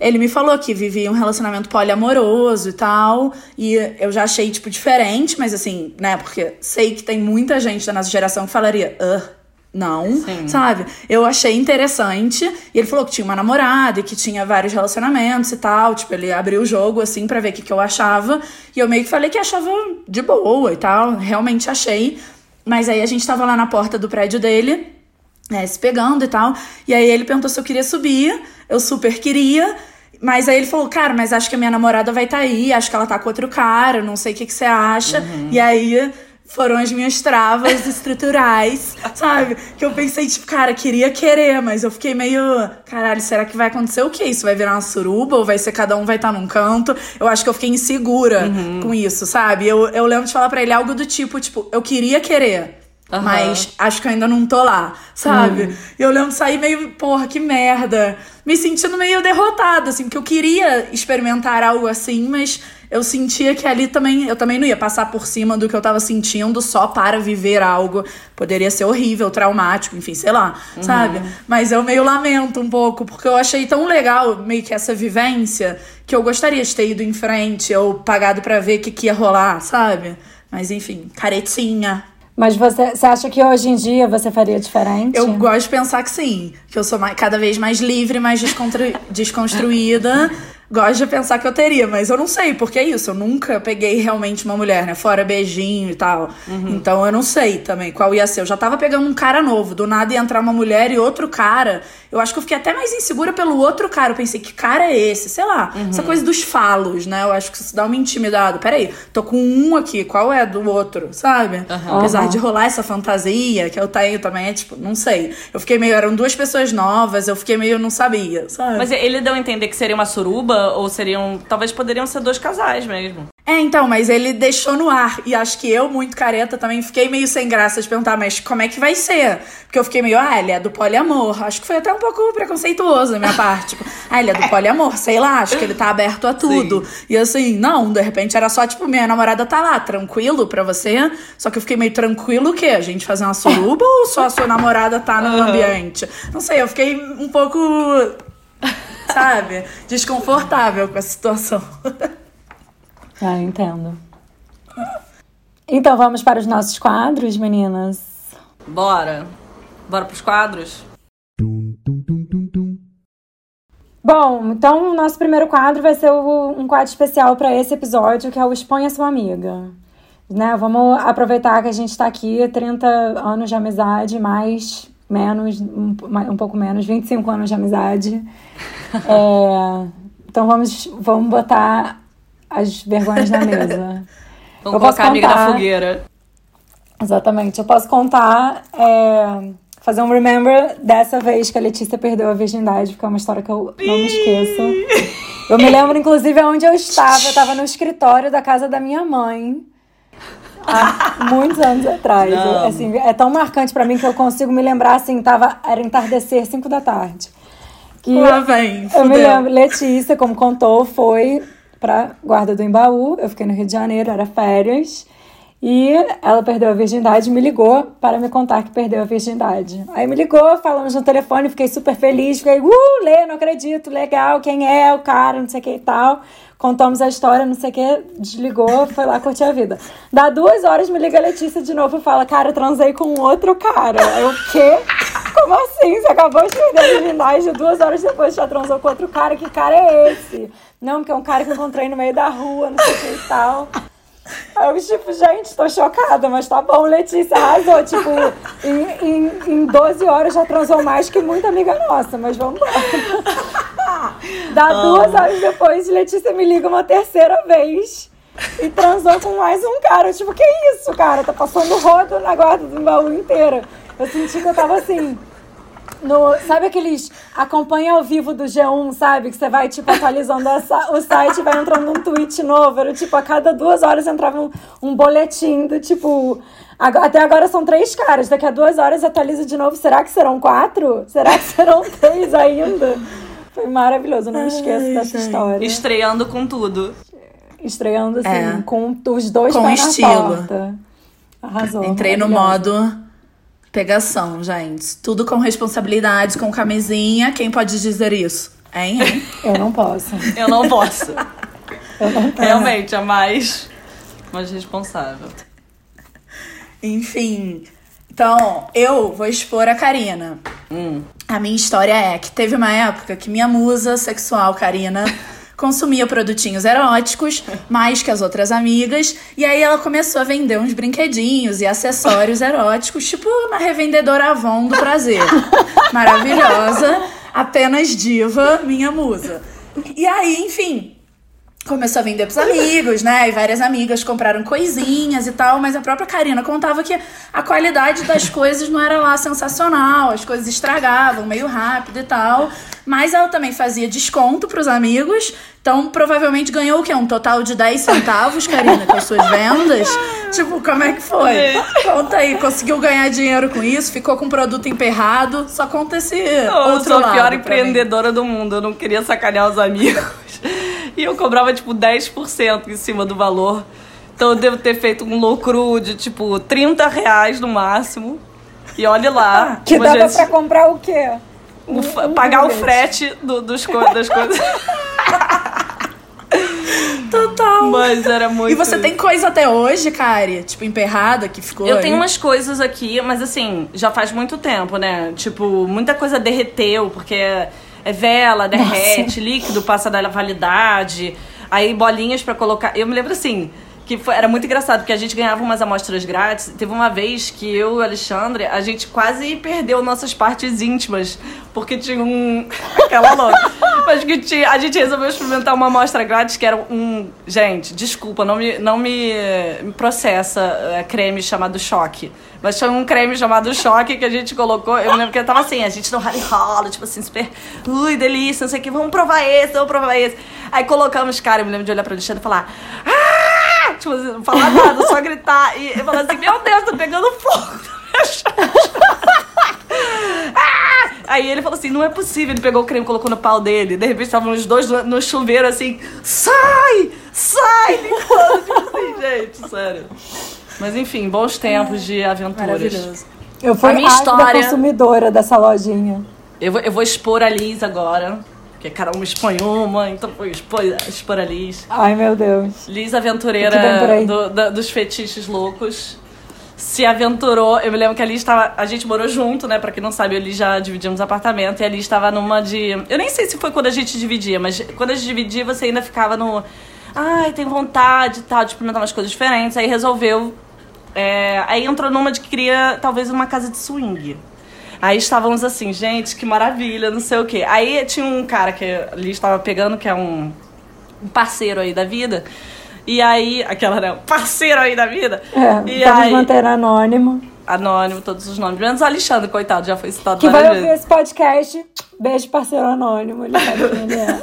ele me falou que vivia um relacionamento poliamoroso e tal, e eu já achei, tipo, diferente, mas assim, né, porque sei que tem muita gente da nossa geração que falaria, ah, não, Sim. sabe? Eu achei interessante. E ele falou que tinha uma namorada e que tinha vários relacionamentos e tal. Tipo, ele abriu o jogo assim para ver o que, que eu achava. E eu meio que falei que achava de boa e tal. Realmente achei. Mas aí a gente tava lá na porta do prédio dele, né, se pegando e tal. E aí ele perguntou se eu queria subir. Eu super queria. Mas aí ele falou, cara, mas acho que a minha namorada vai estar tá aí, acho que ela tá com outro cara, não sei o que, que você acha. Uhum. E aí foram as minhas travas estruturais, sabe? Que eu pensei, tipo, cara, queria querer, mas eu fiquei meio, caralho, será que vai acontecer o quê? Isso vai virar uma suruba ou vai ser cada um vai estar tá num canto? Eu acho que eu fiquei insegura uhum. com isso, sabe? Eu, eu lembro de falar para ele algo do tipo, tipo, eu queria querer. Uhum. Mas acho que eu ainda não tô lá, sabe? Uhum. Eu lembro de sair meio, porra, que merda. Me sentindo meio derrotada, assim, porque eu queria experimentar algo assim, mas eu sentia que ali também eu também não ia passar por cima do que eu tava sentindo só para viver algo. Poderia ser horrível, traumático, enfim, sei lá, uhum. sabe? Mas eu meio lamento um pouco, porque eu achei tão legal meio que essa vivência que eu gostaria de ter ido em frente ou pagado para ver o que, que ia rolar, sabe? Mas enfim, caretinha. Mas você, você acha que hoje em dia você faria diferente? Eu gosto de pensar que sim. Que eu sou mais, cada vez mais livre, mais desconstruída. Gosto de pensar que eu teria, mas eu não sei, porque é isso. Eu nunca peguei realmente uma mulher, né? Fora beijinho e tal. Uhum. Então eu não sei também qual ia ser. Eu já tava pegando um cara novo, do nada ia entrar uma mulher e outro cara. Eu acho que eu fiquei até mais insegura pelo outro cara. Eu pensei, que cara é esse? Sei lá, uhum. essa coisa dos falos, né? Eu acho que isso dá uma intimidade. Peraí, tô com um aqui, qual é do outro, sabe? Uhum. Apesar de rolar essa fantasia que eu tenho também, é tipo, não sei. Eu fiquei meio, eram duas pessoas novas, eu fiquei meio, não sabia, sabe? Mas ele deu a entender que seria uma suruba ou seriam. Talvez poderiam ser dois casais mesmo. É, então, mas ele deixou no ar. E acho que eu, muito careta, também fiquei meio sem graça de perguntar, mas como é que vai ser? Porque eu fiquei meio, ah, ele é do poliamor. Acho que foi até um pouco preconceituoso da minha parte. Tipo, ah, ele é do poliamor, sei lá, acho que ele tá aberto a tudo. Sim. E assim, não, de repente era só, tipo, minha namorada tá lá, tranquilo pra você. Só que eu fiquei meio tranquilo o quê? A gente fazer uma suruba ou só a sua namorada tá no uhum. ambiente? Não sei, eu fiquei um pouco sabe? Desconfortável com a situação. Ah, entendo. Então vamos para os nossos quadros, meninas? Bora. Bora para os quadros? Bom, então o nosso primeiro quadro vai ser um quadro especial para esse episódio, que é o Exponha Sua Amiga. Né? Vamos aproveitar que a gente está aqui, 30 anos de amizade, mais menos, um, um pouco menos, 25 anos de amizade. É, então vamos, vamos botar as vergonhas na mesa. Vamos eu colocar a amiga na fogueira. Exatamente. Eu posso contar, é, fazer um remember dessa vez que a Letícia perdeu a virgindade, porque é uma história que eu não me esqueço. Eu me lembro, inclusive, onde eu estava. Eu estava no escritório da casa da minha mãe há muitos anos atrás. assim, é tão marcante para mim que eu consigo me lembrar assim, tava, era entardecer 5 da tarde. Que Lá vem. Eu me lembro, Letícia, como contou, foi pra Guarda do Embaú. Eu fiquei no Rio de Janeiro, era férias. E ela perdeu a virgindade me ligou para me contar que perdeu a virgindade. Aí me ligou, falamos no telefone, fiquei super feliz, fiquei, uh, Lê, não acredito, legal, quem é o cara, não sei o que e tal contamos a história, não sei o que, desligou, foi lá curtir a vida. Dá duas horas, me liga a Letícia de novo e fala, cara, transei com outro cara. Eu, o quê? Como assim? Você acabou de perder a virgindade duas horas depois já transou com outro cara? Que cara é esse? Não, porque é um cara que eu encontrei no meio da rua, não sei o que e tal. Aí eu, tipo, gente, tô chocada, mas tá bom, Letícia arrasou. Tipo, em, em, em 12 horas já transou mais que muita amiga nossa, mas vamos lá. Dá duas horas depois, Letícia me liga uma terceira vez e transou com mais um cara. Tipo, que isso, cara? Tá passando rodo na guarda do baú inteira. Eu senti que eu tava assim no, sabe aqueles acompanha ao vivo do G1, sabe? Que você vai, tipo, atualizando essa, o site vai entrando um tweet novo. Era, tipo, a cada duas horas entrava um, um boletim do tipo. Até agora são três caras, daqui a duas horas atualiza de novo. Será que serão quatro? Será que serão três ainda? Foi maravilhoso, não me esqueço Ai, dessa gente. história. Estreando com tudo. Estreando, assim, é. com os dois com estilo. Arrasou. Entrei no modo Pegação, gente. Tudo com responsabilidade, com camisinha. Quem pode dizer isso? Hein? hein? Eu não posso. Eu não posso. Eu não posso. Realmente, é mais, mais responsável. Enfim. Então, eu vou expor a Karina. Hum. A minha história é que teve uma época que minha musa sexual, Karina consumia produtinhos eróticos mais que as outras amigas. E aí ela começou a vender uns brinquedinhos e acessórios eróticos, tipo uma revendedora Avon do prazer. Maravilhosa, apenas diva, minha musa. E aí, enfim, começou a vender pros amigos, né? E várias amigas compraram coisinhas e tal, mas a própria Karina contava que a qualidade das coisas não era lá sensacional, as coisas estragavam meio rápido e tal. Mas ela também fazia desconto pros amigos, então provavelmente ganhou o quê? Um total de 10 centavos, Karina, com as suas vendas? Tipo, como é que foi? Conta aí, conseguiu ganhar dinheiro com isso? Ficou com o produto emperrado? Só conta esse Eu outro sou a lado pior mim. empreendedora do mundo. Eu não queria sacanear os amigos. E eu cobrava, tipo, 10% em cima do valor. Então eu devo ter feito um lucro de, tipo, 30 reais no máximo. E olhe lá. Que umas dava vezes, pra comprar o quê? um pagar o frete do- dos co- das coisas. Total. Mas era muito. E você tem coisa até hoje, Kari? Tipo, emperrada que ficou Eu aí? tenho umas coisas aqui, mas assim, já faz muito tempo, né? Tipo, muita coisa derreteu, porque é, vela, derrete, líquido passa da validade, aí bolinhas pra colocar. Eu me lembro assim. Que foi- era muito engraçado, porque a gente ganhava umas amostras grátis. Teve uma vez que eu e o Alexandre, a gente quase perdeu nossas partes íntimas. Porque tinha um. Aquela louca. Mas que tinha. A gente resolveu experimentar uma amostra grátis que era um. Gente, desculpa, não me, não me, me processa é, creme chamado choque. Mas tinha um creme chamado choque que a gente colocou. Eu me lembro que eu tava assim, a gente no rally rola, tipo assim, super. Ui, delícia, não sei o que, vamos provar esse, vamos provar esse. Aí colocamos, cara, eu me lembro de olhar pra Alexandre e falar. Ah! Tipo assim, não falar nada, só gritar. E eu falar assim, meu Deus, tá pegando fogo. Ah! Aí ele falou assim: não é possível. Ele pegou o creme, colocou no pau dele. De repente estavam os dois no chuveiro assim: sai! Sai! Limpando. Tipo assim, gente, sério. Mas enfim, bons tempos de aventuras. Maravilhoso. Eu fui A minha história- consumidora dessa lojinha. Eu vou, eu vou expor a Liz agora. Porque a Carol me expõe uma, então vou expor, expor a Liz. Ai, meu Deus. Liz aventureira do- da- dos fetiches loucos. Se aventurou. Eu me lembro que a Liz estava. A gente morou junto, né? Pra quem não sabe, eu e a Liz já dividimos apartamento. E a Liz estava numa de. Eu nem sei se foi quando a gente dividia, mas quando a gente dividia, você ainda ficava no. Ai, tem vontade e tal, de experimentar umas coisas diferentes. Aí resolveu. É, aí entrou numa de que queria talvez uma casa de swing. Aí estávamos assim, gente, que maravilha, não sei o quê. Aí tinha um cara que a Liz estava pegando, que é um um parceiro aí da vida. E aí, aquela, né? Parceiro aí da vida. É, e aí, manter anônimo. Anônimo, todos os nomes. Menos o Alexandre, coitado, já foi citado Que vai ouvir esse podcast. Beijo, parceiro anônimo. Ele sabe quem ele é.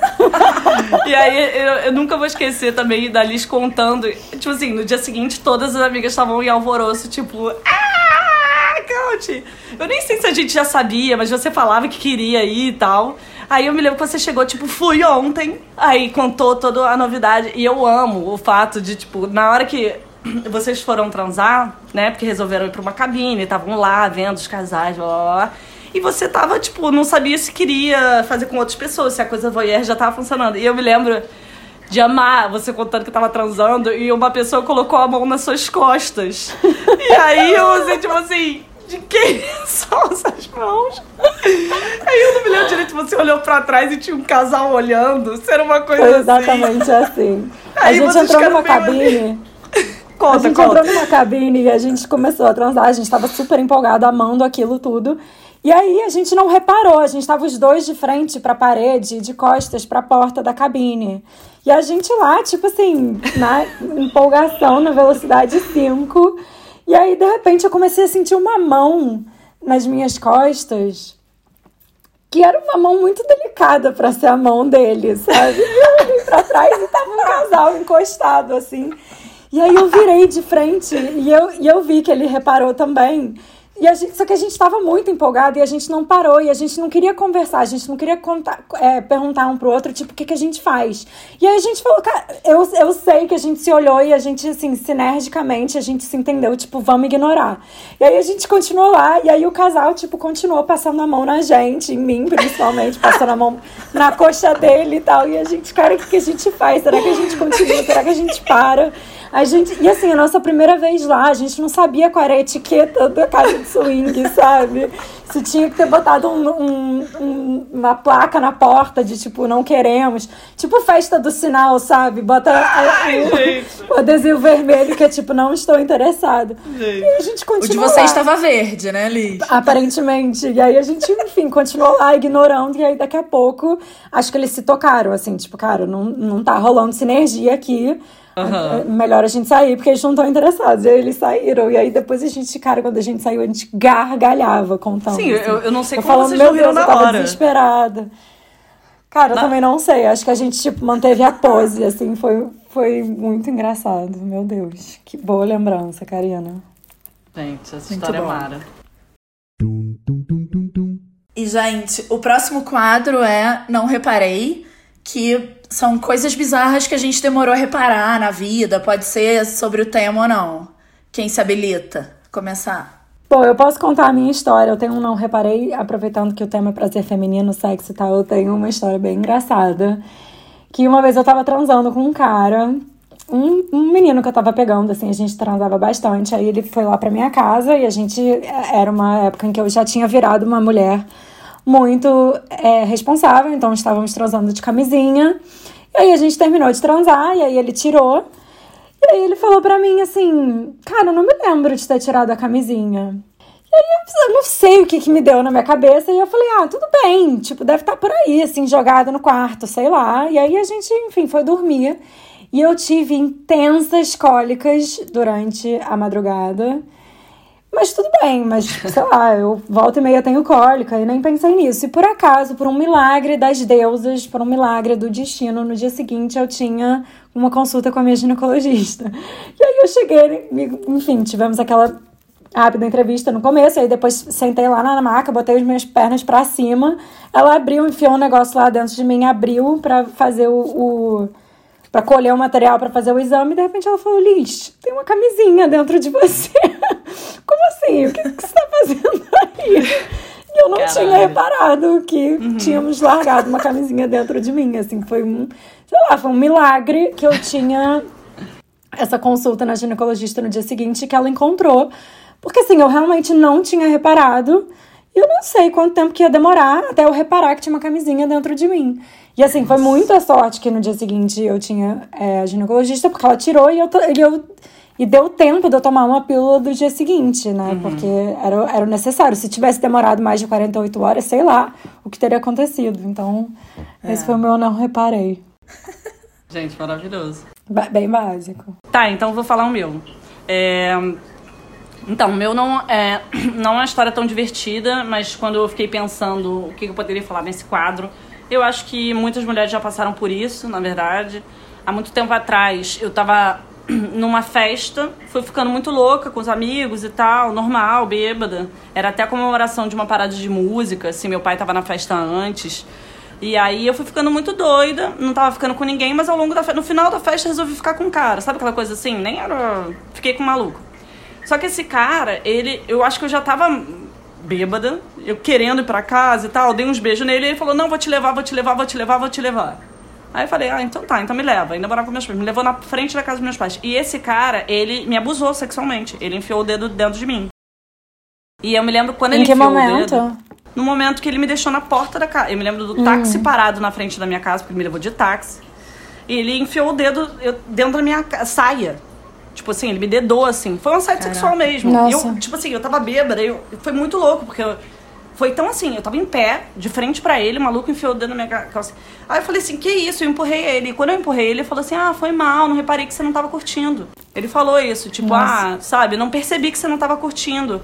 E aí, eu, eu nunca vou esquecer também da Liz contando. Tipo assim, no dia seguinte, todas as amigas estavam em alvoroço, tipo. Ah, Coach! Eu nem sei se a gente já sabia, mas você falava que queria ir e tal. Aí eu me lembro que você chegou, tipo, fui ontem. Aí contou toda a novidade. E eu amo o fato de, tipo, na hora que vocês foram transar, né? Porque resolveram ir pra uma cabine, estavam lá vendo os casais, blá blá blá. E você tava, tipo, não sabia se queria fazer com outras pessoas, se a coisa voyeur já tava funcionando. E eu me lembro de amar você contando que tava transando e uma pessoa colocou a mão nas suas costas. E aí eu assim, tipo assim, de quem são essas mãos? Aí eu não me lembro direito, você olhou pra trás e tinha um casal olhando. Isso era uma coisa Foi assim. exatamente assim. A Aí gente entrou numa cabine. a Conta, gente conta. entrou numa cabine e a gente começou a transar. A gente tava super empolgado, amando aquilo tudo. E aí a gente não reparou, a gente tava os dois de frente pra parede, de costas pra porta da cabine. E a gente lá, tipo assim, na empolgação, na velocidade 5. E aí, de repente, eu comecei a sentir uma mão nas minhas costas que era uma mão muito delicada pra ser a mão dele, sabe? E eu olhei pra trás e tava um casal encostado, assim. E aí eu virei de frente e eu, e eu vi que ele reparou também. E a gente, só que a gente estava muito empolgado e a gente não parou e a gente não queria conversar, a gente não queria contar, é, perguntar um pro outro, tipo, o que, que a gente faz. E aí a gente falou, cara, eu, eu sei que a gente se olhou e a gente, assim, sinergicamente, a gente se entendeu, tipo, vamos ignorar. E aí a gente continuou lá e aí o casal, tipo, continuou passando a mão na gente, em mim principalmente, passando a mão na coxa dele e tal. E a gente, cara, o que, que a gente faz? Será que a gente continua? Será que a gente para? A gente, e assim, a nossa primeira vez lá, a gente não sabia qual era a etiqueta da casa de swing, sabe? Se tinha que ter botado um, um, um, uma placa na porta de tipo, não queremos. Tipo festa do sinal, sabe? Bota Ai, o, o, adesivo vermelho que é tipo, não estou interessado. Gente. E a gente continua. O de você lá. estava verde, né, Liz? Aparentemente. E aí a gente, enfim, continuou lá ignorando. E aí daqui a pouco, acho que eles se tocaram, assim, tipo, cara, não, não tá rolando sinergia aqui. Uhum. Melhor a gente sair, porque eles não estão interessados. E aí eles saíram. E aí depois a gente, cara, quando a gente saiu, a gente gargalhava contando. Sim, assim. eu, eu não sei eu como falando, vocês meu Deus, na eu tava hora. desesperada. Cara, eu também não sei. Acho que a gente, tipo, manteve a pose, assim, foi, foi muito engraçado. Meu Deus. Que boa lembrança, Karina. Gente, essa muito história bom. é mara. E, gente, o próximo quadro é Não Reparei, que são coisas bizarras que a gente demorou a reparar na vida. Pode ser sobre o tema ou não. Quem se habilita? Começar. Bom, eu posso contar a minha história. Eu tenho um não reparei, aproveitando que o tema é prazer feminino, sexo e tal, eu tenho uma história bem engraçada. Que uma vez eu tava transando com um cara, um, um menino que eu tava pegando, assim, a gente transava bastante. Aí ele foi lá pra minha casa e a gente. Era uma época em que eu já tinha virado uma mulher muito é, responsável, então estávamos transando de camisinha. E aí a gente terminou de transar, e aí ele tirou. E aí ele falou pra mim assim: Cara, eu não me lembro de ter tirado a camisinha. E aí eu não sei o que, que me deu na minha cabeça. E eu falei: Ah, tudo bem, tipo, deve estar tá por aí, assim, jogado no quarto, sei lá. E aí a gente, enfim, foi dormir. E eu tive intensas cólicas durante a madrugada. Mas tudo bem, mas sei lá, eu volta e meia tenho cólica e nem pensei nisso. E por acaso, por um milagre das deusas, por um milagre do destino, no dia seguinte eu tinha uma consulta com a minha ginecologista. E aí eu cheguei, enfim, tivemos aquela rápida entrevista no começo, aí depois sentei lá na maca, botei as minhas pernas para cima. Ela abriu, enfiou um negócio lá dentro de mim, abriu para fazer o, o para colher o material para fazer o exame, e de repente ela falou: Liz, tem uma camisinha dentro de você. Como assim? O que, que você está fazendo aí? E eu não Caralho. tinha reparado que uhum. tínhamos largado uma camisinha dentro de mim. Assim, foi um, sei lá, foi um milagre que eu tinha essa consulta na ginecologista no dia seguinte que ela encontrou. Porque assim, eu realmente não tinha reparado. E eu não sei quanto tempo que ia demorar até eu reparar que tinha uma camisinha dentro de mim. E assim, foi muita sorte que no dia seguinte eu tinha é, a ginecologista, porque ela tirou e eu, e eu e deu tempo de eu tomar uma pílula do dia seguinte, né? Uhum. Porque era, era necessário. Se tivesse demorado mais de 48 horas, sei lá o que teria acontecido. Então, é. esse foi o meu não reparei. Gente, maravilhoso. Bem básico. Tá, então vou falar o meu. É... Então, o meu não é, não é uma história tão divertida, mas quando eu fiquei pensando o que eu poderia falar nesse quadro, eu acho que muitas mulheres já passaram por isso, na verdade. Há muito tempo atrás, eu tava numa festa, fui ficando muito louca com os amigos e tal, normal, bêbada. Era até a comemoração de uma parada de música, assim, meu pai tava na festa antes. E aí eu fui ficando muito doida, não tava ficando com ninguém, mas ao longo da no final da festa resolvi ficar com um cara, sabe aquela coisa assim? Nem era. Fiquei com um maluco. Só que esse cara, ele. Eu acho que eu já tava bêbada, eu querendo ir pra casa e tal, dei uns beijos nele e ele falou: Não, vou te levar, vou te levar, vou te levar, vou te levar. Aí eu falei: Ah, então tá, então me leva. Ainda morava com meus pais. Me levou na frente da casa dos meus pais. E esse cara, ele me abusou sexualmente. Ele enfiou o dedo dentro de mim. E eu me lembro quando em ele que enfiou momento? o dedo. No momento que ele me deixou na porta da casa. Eu me lembro do táxi hum. parado na frente da minha casa, porque ele me levou de táxi. E ele enfiou o dedo dentro da minha saia. Tipo assim, ele me dedou, assim. Foi um assédio sexual mesmo. Nossa. E eu, tipo assim, eu tava bêbada. Eu, foi muito louco, porque eu, foi tão assim, eu tava em pé, de frente para ele, o maluco enfiou o dedo na minha calça. Aí eu falei assim, que isso? Eu empurrei ele. E quando eu empurrei ele, ele falou assim, ah, foi mal, não reparei que você não tava curtindo. Ele falou isso, tipo, Nossa. ah, sabe, não percebi que você não tava curtindo.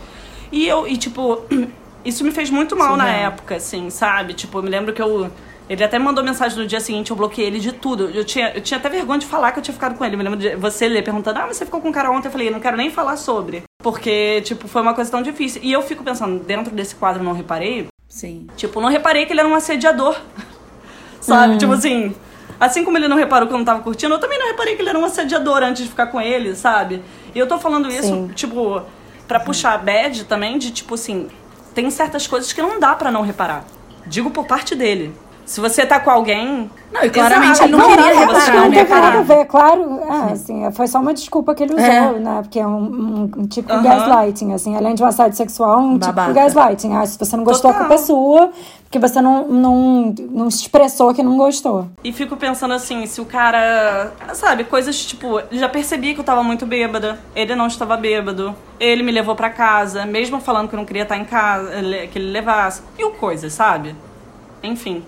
E eu, e tipo, isso me fez muito mal Sim, na é. época, assim, sabe? Tipo, eu me lembro que eu ele até mandou mensagem no dia seguinte, eu bloqueei ele de tudo. Eu tinha, eu tinha até vergonha de falar que eu tinha ficado com ele. Me lembro de você ler perguntando, ah, você ficou com o cara ontem? Eu falei, não quero nem falar sobre. Porque, tipo, foi uma coisa tão difícil. E eu fico pensando, dentro desse quadro não reparei. Sim. Tipo, não reparei que ele era um assediador. Sabe? Hum. Tipo assim. Assim como ele não reparou que eu não tava curtindo, eu também não reparei que ele era um assediador antes de ficar com ele, sabe? E eu tô falando isso, Sim. tipo, pra puxar a bad também, de tipo assim, tem certas coisas que não dá para não reparar. Digo por parte dele. Se você tá com alguém. Não, e claramente Exato. ele não, Não, queria não, reparar, não né, a cara? ver, claro. É, assim, foi só uma desculpa que ele usou, É. né? Porque é um, um, tipo de gaslighting, assim. Além de um assédio sexual, um Babaca. tipo de gaslighting. Ah, se você não gostou, a Total. culpa é sua. Porque você não, não, não expressou que não gostou. E fico pensando assim, se o cara. Sabe, coisas tipo. Já percebi que eu tava muito bêbada. Ele não estava bêbado. Ele me levou pra casa, mesmo falando que eu não queria estar em casa, que ele levasse. Mil coisas, sabe? Enfim.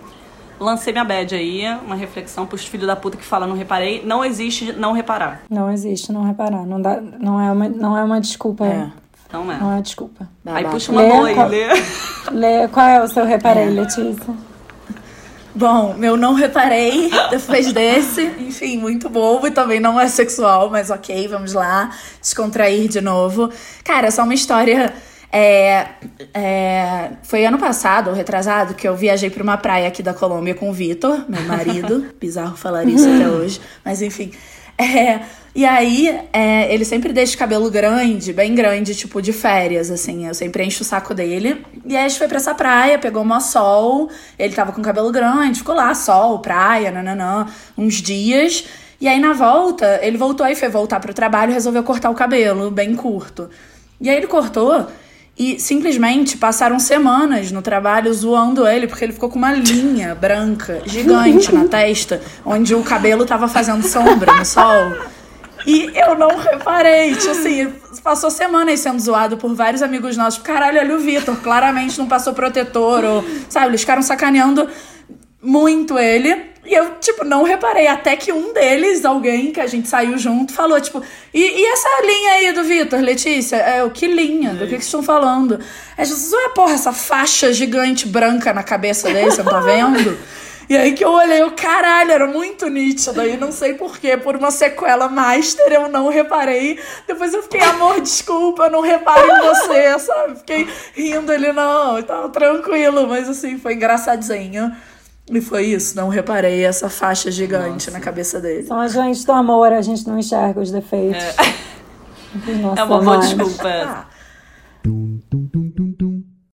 Lancei minha bad aí, uma reflexão pros filhos da puta que fala não reparei. Não existe não reparar. Não existe não reparar. Não, dá, não, é, uma, não é uma desculpa. É. Não é. Não é desculpa. Aí puxa uma boa aí, qual- lê. Lê, qual é o seu reparei, Letícia? Bom, meu não reparei depois desse. Enfim, muito bobo e também não é sexual, mas ok, vamos lá. Descontrair de novo. Cara, é só uma história. É, é, foi ano passado, ou retrasado, que eu viajei pra uma praia aqui da Colômbia com o Vitor, meu marido. Bizarro falar isso até hoje, mas enfim. É, e aí, é, ele sempre deixa o cabelo grande, bem grande, tipo de férias, assim. Eu sempre encho o saco dele. E aí a gente foi pra essa praia, pegou mó sol. Ele tava com o cabelo grande, ficou lá, sol, praia, nananã, uns dias. E aí na volta, ele voltou aí, foi voltar pro trabalho e resolveu cortar o cabelo, bem curto. E aí ele cortou. E simplesmente passaram semanas no trabalho zoando ele, porque ele ficou com uma linha branca gigante na testa, onde o cabelo tava fazendo sombra no sol. E eu não reparei, tipo assim, passou semanas sendo zoado por vários amigos nossos. Caralho, olha o Vitor, claramente não passou protetor, ou, sabe, eles ficaram sacaneando muito ele. E eu, tipo, não reparei. Até que um deles, alguém que a gente saiu junto, falou, tipo, e, e essa linha aí do Vitor, Letícia? É, o que linha? Do que, que vocês estão falando? É, Jesus, ué, porra, essa faixa gigante branca na cabeça dele, você não tá vendo? E aí que eu olhei, o caralho, era muito nítido. Aí não sei porquê, por uma sequela master, eu não reparei. Depois eu fiquei, amor, desculpa, eu não reparo em você, sabe? Fiquei rindo ele, não, tava tranquilo, mas assim, foi engraçadinho. E foi isso, não reparei essa faixa gigante na cabeça dele. São agentes do amor, a gente não enxerga os defeitos. nossos É uma boa desculpa. Ah,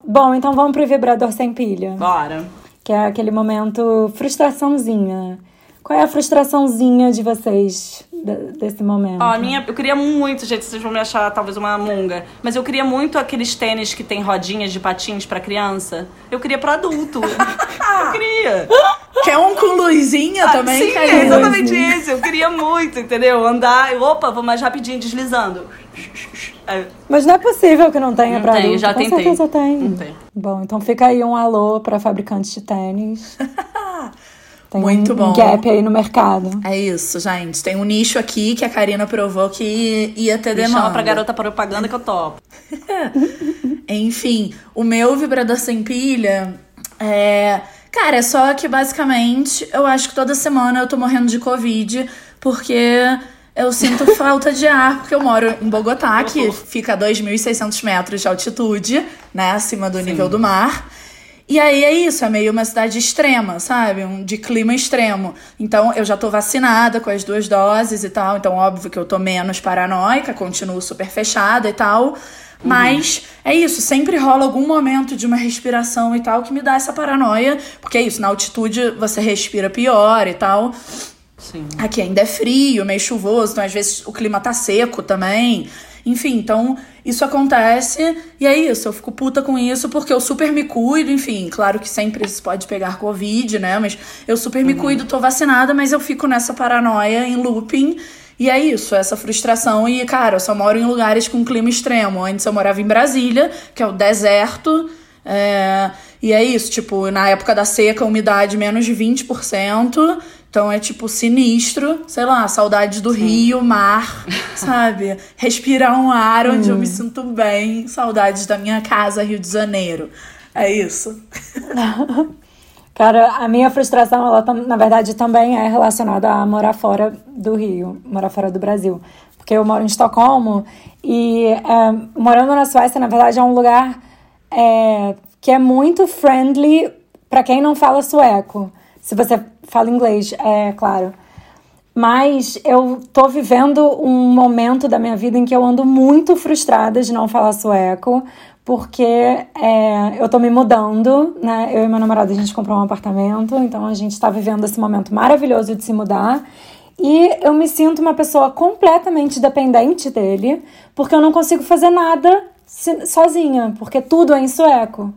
Bom, então vamos pro vibrador sem pilha. Bora. Que é aquele momento frustraçãozinha. Qual é a frustraçãozinha de vocês de- desse momento? Ó, a minha, eu queria muito, gente, vocês vão me achar talvez uma munga, mas eu queria muito aqueles tênis que tem rodinhas de patins pra criança. Eu queria pro adulto. eu queria. Quer um com luzinha também, Sim, é exatamente isso. Eu queria muito, entendeu? Andar, eu, opa, vou mais rapidinho deslizando. É, Mas não é possível que não tenha Não pra tem, adulto. já Com tentei. certeza tem. Não tem. Bom, então fica aí um alô pra fabricantes de tênis. Tem Muito um, bom. um gap aí no mercado. É isso, gente. Tem um nicho aqui que a Karina provou que ia ter me demanda. chama pra garota propaganda que eu topo. Enfim, o meu vibrador sem pilha é. Cara, é só que basicamente eu acho que toda semana eu tô morrendo de Covid porque eu sinto falta de ar, porque eu moro em Bogotá, que fica a 2.600 metros de altitude, né, acima do nível do mar. E aí é isso, é meio uma cidade extrema, sabe? Um, de clima extremo. Então eu já tô vacinada com as duas doses e tal, então óbvio que eu tô menos paranoica, continuo super fechada e tal. Mas é isso, sempre rola algum momento de uma respiração e tal que me dá essa paranoia, porque é isso, na altitude você respira pior e tal. Sim. Aqui ainda é frio, meio chuvoso, então às vezes o clima tá seco também. Enfim, então isso acontece e é isso, eu fico puta com isso porque eu super me cuido, enfim, claro que sempre se pode pegar Covid, né? Mas eu super me cuido, tô vacinada, mas eu fico nessa paranoia em looping. E é isso, essa frustração. E, cara, eu só moro em lugares com clima extremo. Antes eu morava em Brasília, que é o deserto. é, E é isso, tipo, na época da seca, umidade menos de 20%. Então é tipo sinistro, sei lá, saudades do rio, mar, sabe? Respirar um ar onde eu me sinto bem, saudades da minha casa, Rio de Janeiro. É isso. Cara, a minha frustração, ela na verdade também é relacionada a morar fora do Rio, morar fora do Brasil. Porque eu moro em Estocolmo e é, morando na Suécia, na verdade, é um lugar é, que é muito friendly para quem não fala sueco. Se você fala inglês, é claro. Mas eu tô vivendo um momento da minha vida em que eu ando muito frustrada de não falar sueco, porque é, eu tô me mudando, né? Eu e meu namorado a gente comprou um apartamento, então a gente tá vivendo esse momento maravilhoso de se mudar. E eu me sinto uma pessoa completamente dependente dele, porque eu não consigo fazer nada sozinha, porque tudo é em sueco.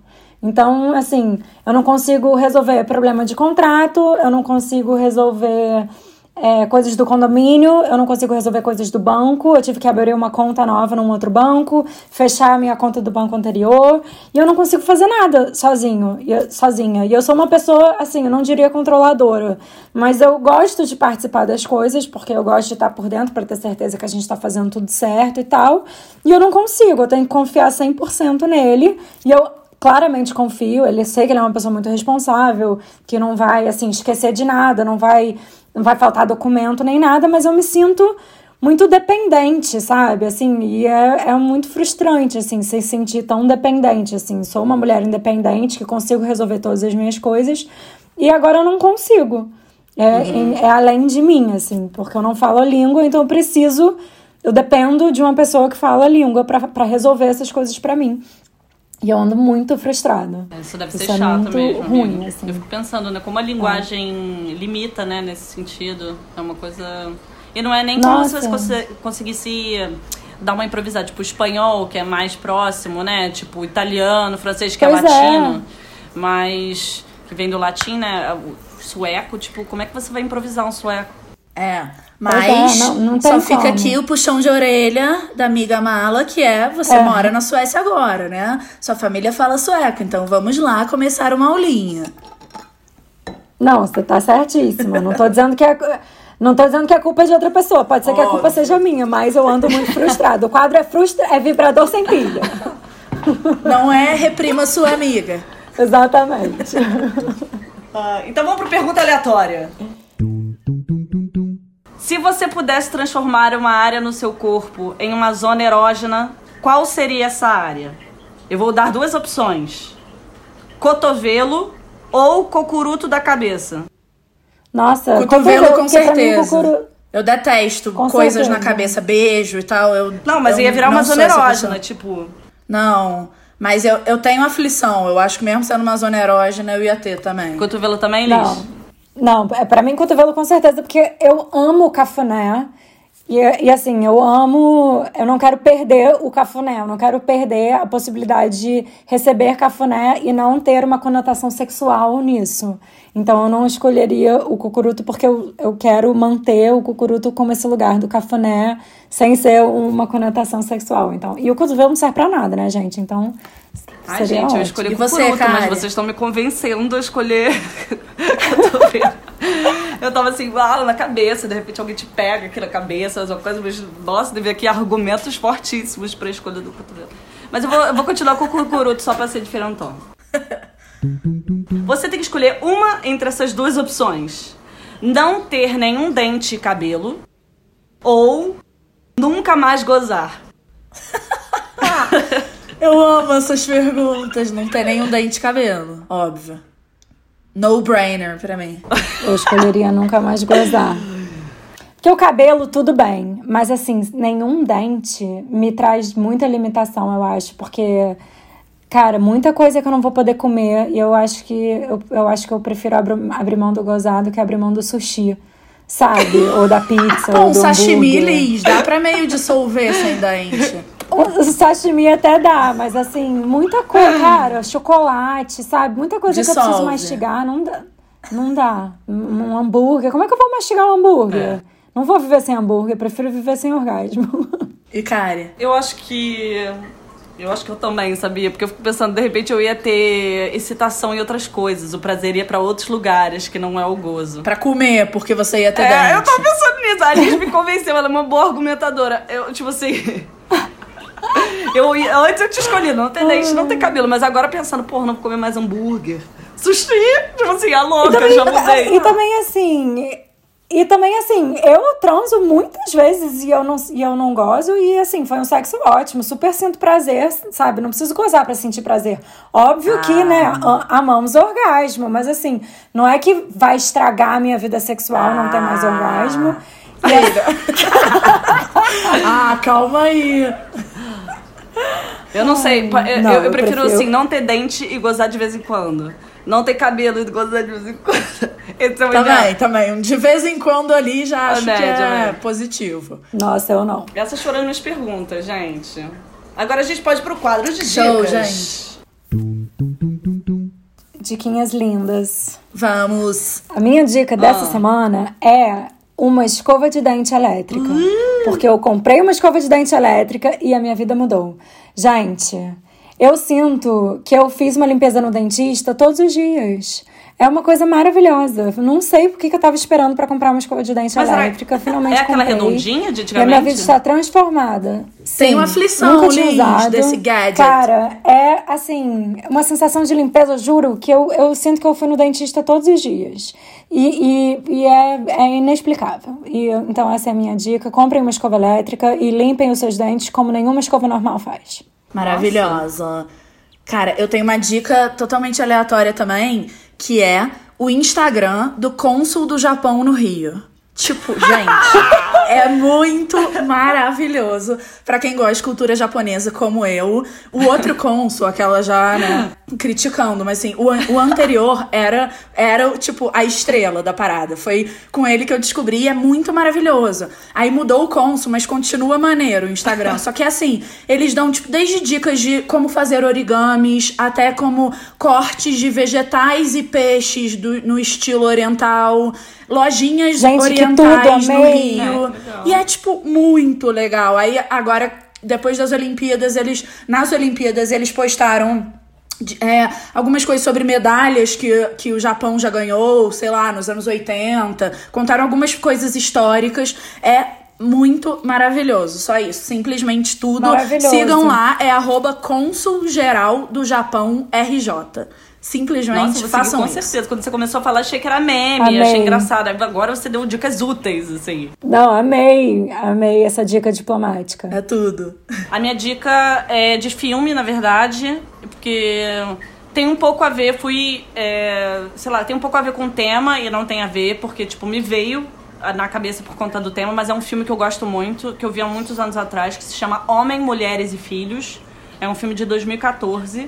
Então, assim, eu não consigo resolver problema de contrato, eu não consigo resolver é, coisas do condomínio, eu não consigo resolver coisas do banco, eu tive que abrir uma conta nova num outro banco, fechar a minha conta do banco anterior, e eu não consigo fazer nada sozinho, sozinha. E eu sou uma pessoa, assim, eu não diria controladora, mas eu gosto de participar das coisas, porque eu gosto de estar por dentro para ter certeza que a gente está fazendo tudo certo e tal, e eu não consigo, eu tenho que confiar 100% nele, e eu claramente confio, ele sei que ele é uma pessoa muito responsável, que não vai assim esquecer de nada, não vai não vai faltar documento nem nada, mas eu me sinto muito dependente, sabe? Assim, e é, é muito frustrante, assim, se sentir tão dependente, assim. Sou uma mulher independente que consigo resolver todas as minhas coisas e agora eu não consigo. É, uhum. é além de mim, assim, porque eu não falo a língua, então eu preciso, eu dependo de uma pessoa que fala a língua para resolver essas coisas para mim. E eu ando muito frustrada. Isso deve Isso ser é chato mesmo. Ruim, assim. Eu fico pensando, né? Como a linguagem é. limita, né? Nesse sentido. É uma coisa. E não é nem como se você conseguisse dar uma improvisada, tipo espanhol, que é mais próximo, né? Tipo italiano, francês, que é pois é latino. É. Mas. que vem do latim, né? O sueco, tipo, como é que você vai improvisar um sueco? É. Mas é, não, não só fica como. aqui o puxão de orelha da amiga Mala, que é você é. mora na Suécia agora, né? Sua família fala sueco, então vamos lá começar uma aulinha. Não, você tá certíssima. Não tô dizendo que é. Não tô dizendo que a culpa é de outra pessoa. Pode ser Óbvio. que a culpa seja minha, mas eu ando muito frustrado. O quadro é frustra é vibrador sem pilha. Não é reprima sua amiga. Exatamente. Uh, então vamos para pergunta aleatória. Se você pudesse transformar uma área no seu corpo em uma zona erógena, qual seria essa área? Eu vou dar duas opções: cotovelo ou cocuruto da cabeça. Nossa, cotovelo com certeza. Eu detesto com coisas certeza. na cabeça, beijo e tal. Eu, não, mas eu ia virar uma zona erógena, tipo. Não. Mas eu, eu tenho aflição. Eu acho que mesmo sendo uma zona erógena, eu ia ter também. Cotovelo também, Liz? Não. Não, é para mim cotovelo com certeza, porque eu amo cafuné. E, e assim, eu amo. Eu não quero perder o cafuné, eu não quero perder a possibilidade de receber cafuné e não ter uma conotação sexual nisso. Então eu não escolheria o cucuruto porque eu, eu quero manter o cucuruto como esse lugar do cafuné sem ser uma conotação sexual. Então, e o cotovelo não serve pra nada, né, gente? Então. Ai, gente, ótimo. eu escolhi o cucuruto, você, mas vocês estão me convencendo a escolher cotovelo. Eu tava assim, bala na cabeça, de repente alguém te pega aqui na cabeça, uma coisa, mas nossa, deve aqui argumentos fortíssimos pra escolha do cotovelo. Mas eu vou, eu vou continuar com o cucuruto só pra ser diferentão. Você tem que escolher uma entre essas duas opções: não ter nenhum dente e cabelo, ou nunca mais gozar. Eu amo essas perguntas. Não ter nenhum dente e cabelo, óbvio. No brainer pra mim. Eu escolheria nunca mais gozar. Porque o cabelo, tudo bem. Mas assim, nenhum dente me traz muita limitação, eu acho. Porque, cara, muita coisa que eu não vou poder comer. E eu acho que eu, eu acho que eu prefiro abrir, abrir mão do gozado que abrir mão do sushi. Sabe? Ou da pizza. Bom, ou do sashimi, Liz, dá pra meio dissolver sem dente. O sashimi até dá, mas assim, muita coisa, cara, chocolate, sabe? Muita coisa Dissolve. que eu preciso mastigar, não dá. Não dá. Um hambúrguer, como é que eu vou mastigar um hambúrguer? É. Não vou viver sem hambúrguer, prefiro viver sem orgasmo. E cara? Eu acho que eu acho que eu também, sabia? Porque eu fico pensando, de repente eu ia ter excitação em outras coisas. O prazer ia para outros lugares, que não é o gozo. Para comer, porque você ia ter é, dente. eu tava pensando nisso. A Liz me convenceu, ela é uma boa argumentadora. Eu, tipo assim. Eu, antes eu te escolhi, não tem dente, não tem cabelo, mas agora pensando, porra, não vou comer mais hambúrguer. Sushi, tipo assim, a louca, também, já mudei. E também assim, E também, assim, eu transo muitas vezes e eu não, e eu não gozo. E, assim, foi um sexo ótimo. Super sinto prazer, sabe? Não preciso gozar pra sentir prazer. Óbvio ah. que, né, amamos orgasmo. Mas, assim, não é que vai estragar a minha vida sexual ah. não ter mais orgasmo. E aí... ah, calma aí. Eu não sei. Eu, não, eu, eu prefiro, prefiro, assim, não ter dente e gozar de vez em quando. Não ter cabelo e gozar de vez em quando. Esse é também, também. De vez em quando ali já acho média, que é né? positivo. Nossa, eu não. Essas foram minhas perguntas, gente. Agora a gente pode ir pro quadro de Show, dicas. gente. Diquinhas lindas. Vamos. A minha dica dessa ah. semana é uma escova de dente elétrica. Uh. Porque eu comprei uma escova de dente elétrica e a minha vida mudou. Gente, eu sinto que eu fiz uma limpeza no dentista todos os dias. É uma coisa maravilhosa. Não sei por que, eu tava esperando para comprar uma escova de dente Mas elétrica. Finalmente É aquela comprei. redondinha de antigamente? E a minha vida está transformada. Sim, Tem uma aflição, nunca tinha usado. desse gadget. Cara, é assim, uma sensação de limpeza, juro, que eu, eu sinto que eu fui no dentista todos os dias. E, e, e é, é inexplicável. E, então essa é a minha dica. Comprem uma escova elétrica e limpem os seus dentes como nenhuma escova normal faz. Maravilhosa. Nossa. Cara, eu tenho uma dica totalmente aleatória também, que é o Instagram do cônsul do Japão no Rio. Tipo, gente, é muito maravilhoso para quem gosta de cultura japonesa como eu. O outro cônsul, aquela já, né, criticando, mas assim, o, o anterior era, era, tipo, a estrela da parada. Foi com ele que eu descobri e é muito maravilhoso. Aí mudou o cônsul, mas continua maneiro o Instagram. Só que assim, eles dão, tipo, desde dicas de como fazer origamis, até como cortes de vegetais e peixes do, no estilo oriental lojinhas Gente, orientais tudo, no Rio. E é, tipo, muito legal. Aí, agora, depois das Olimpíadas, eles. Nas Olimpíadas, eles postaram. É, algumas coisas sobre medalhas que, que o Japão já ganhou, sei lá, nos anos 80. Contaram algumas coisas históricas. É muito maravilhoso. Só isso. Simplesmente tudo. Sigam lá. É arroba Consul Geral do Japão RJ. Simplesmente Nossa, façam com certeza. Quando você começou a falar, achei que era meme, amei. achei engraçado. Agora você deu dicas úteis, assim. Não, amei. Amei essa dica diplomática. É tudo. A minha dica é de filme, na verdade, porque tem um pouco a ver, fui, é, sei lá, tem um pouco a ver com o tema e não tem a ver, porque, tipo, me veio na cabeça por conta do tema, mas é um filme que eu gosto muito, que eu vi há muitos anos atrás, que se chama Homem, Mulheres e Filhos. É um filme de 2014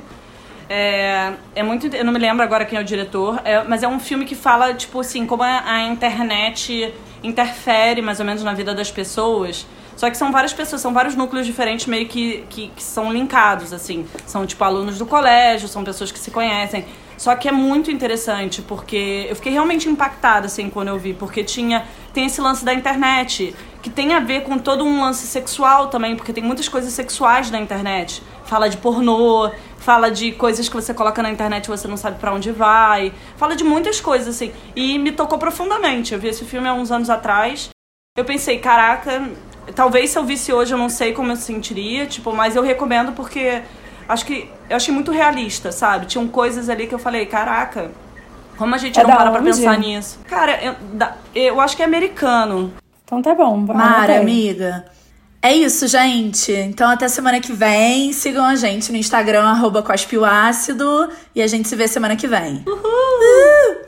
é, é muito. Eu não me lembro agora quem é o diretor, é, mas é um filme que fala, tipo assim, como a, a internet interfere mais ou menos na vida das pessoas. Só que são várias pessoas, são vários núcleos diferentes meio que, que, que, são linkados, assim. São, tipo, alunos do colégio, são pessoas que se conhecem. Só que é muito interessante, porque eu fiquei realmente impactada, assim, quando eu vi. Porque tinha... Tem esse lance da internet, que tem a ver com todo um lance sexual também, porque tem muitas coisas sexuais na internet. Fala de pornô, fala de coisas que você coloca na internet e você não sabe para onde vai. Fala de muitas coisas, assim. E me tocou profundamente. Eu vi esse filme há uns anos atrás. Eu pensei, caraca, talvez se eu visse hoje eu não sei como eu sentiria, tipo, mas eu recomendo porque acho que eu achei muito realista, sabe? Tinham coisas ali que eu falei, caraca, como a gente é não para pra pensar nisso? Cara, eu, eu acho que é americano. Então tá bom. Mara, amiga. É isso, gente. Então até semana que vem. Sigam a gente no Instagram, arroba Ácido. E a gente se vê semana que vem. Uhul! Uh!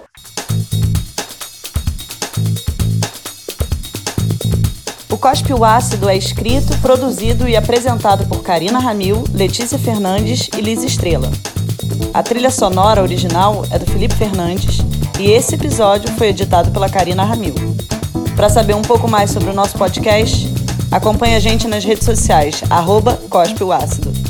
O Cospe o Ácido é escrito, produzido e apresentado por Karina Ramil, Letícia Fernandes e Liz Estrela. A trilha sonora original é do Felipe Fernandes e esse episódio foi editado pela Karina Ramil. Para saber um pouco mais sobre o nosso podcast, Acompanhe a gente nas redes sociais, arroba Cospe o Ácido.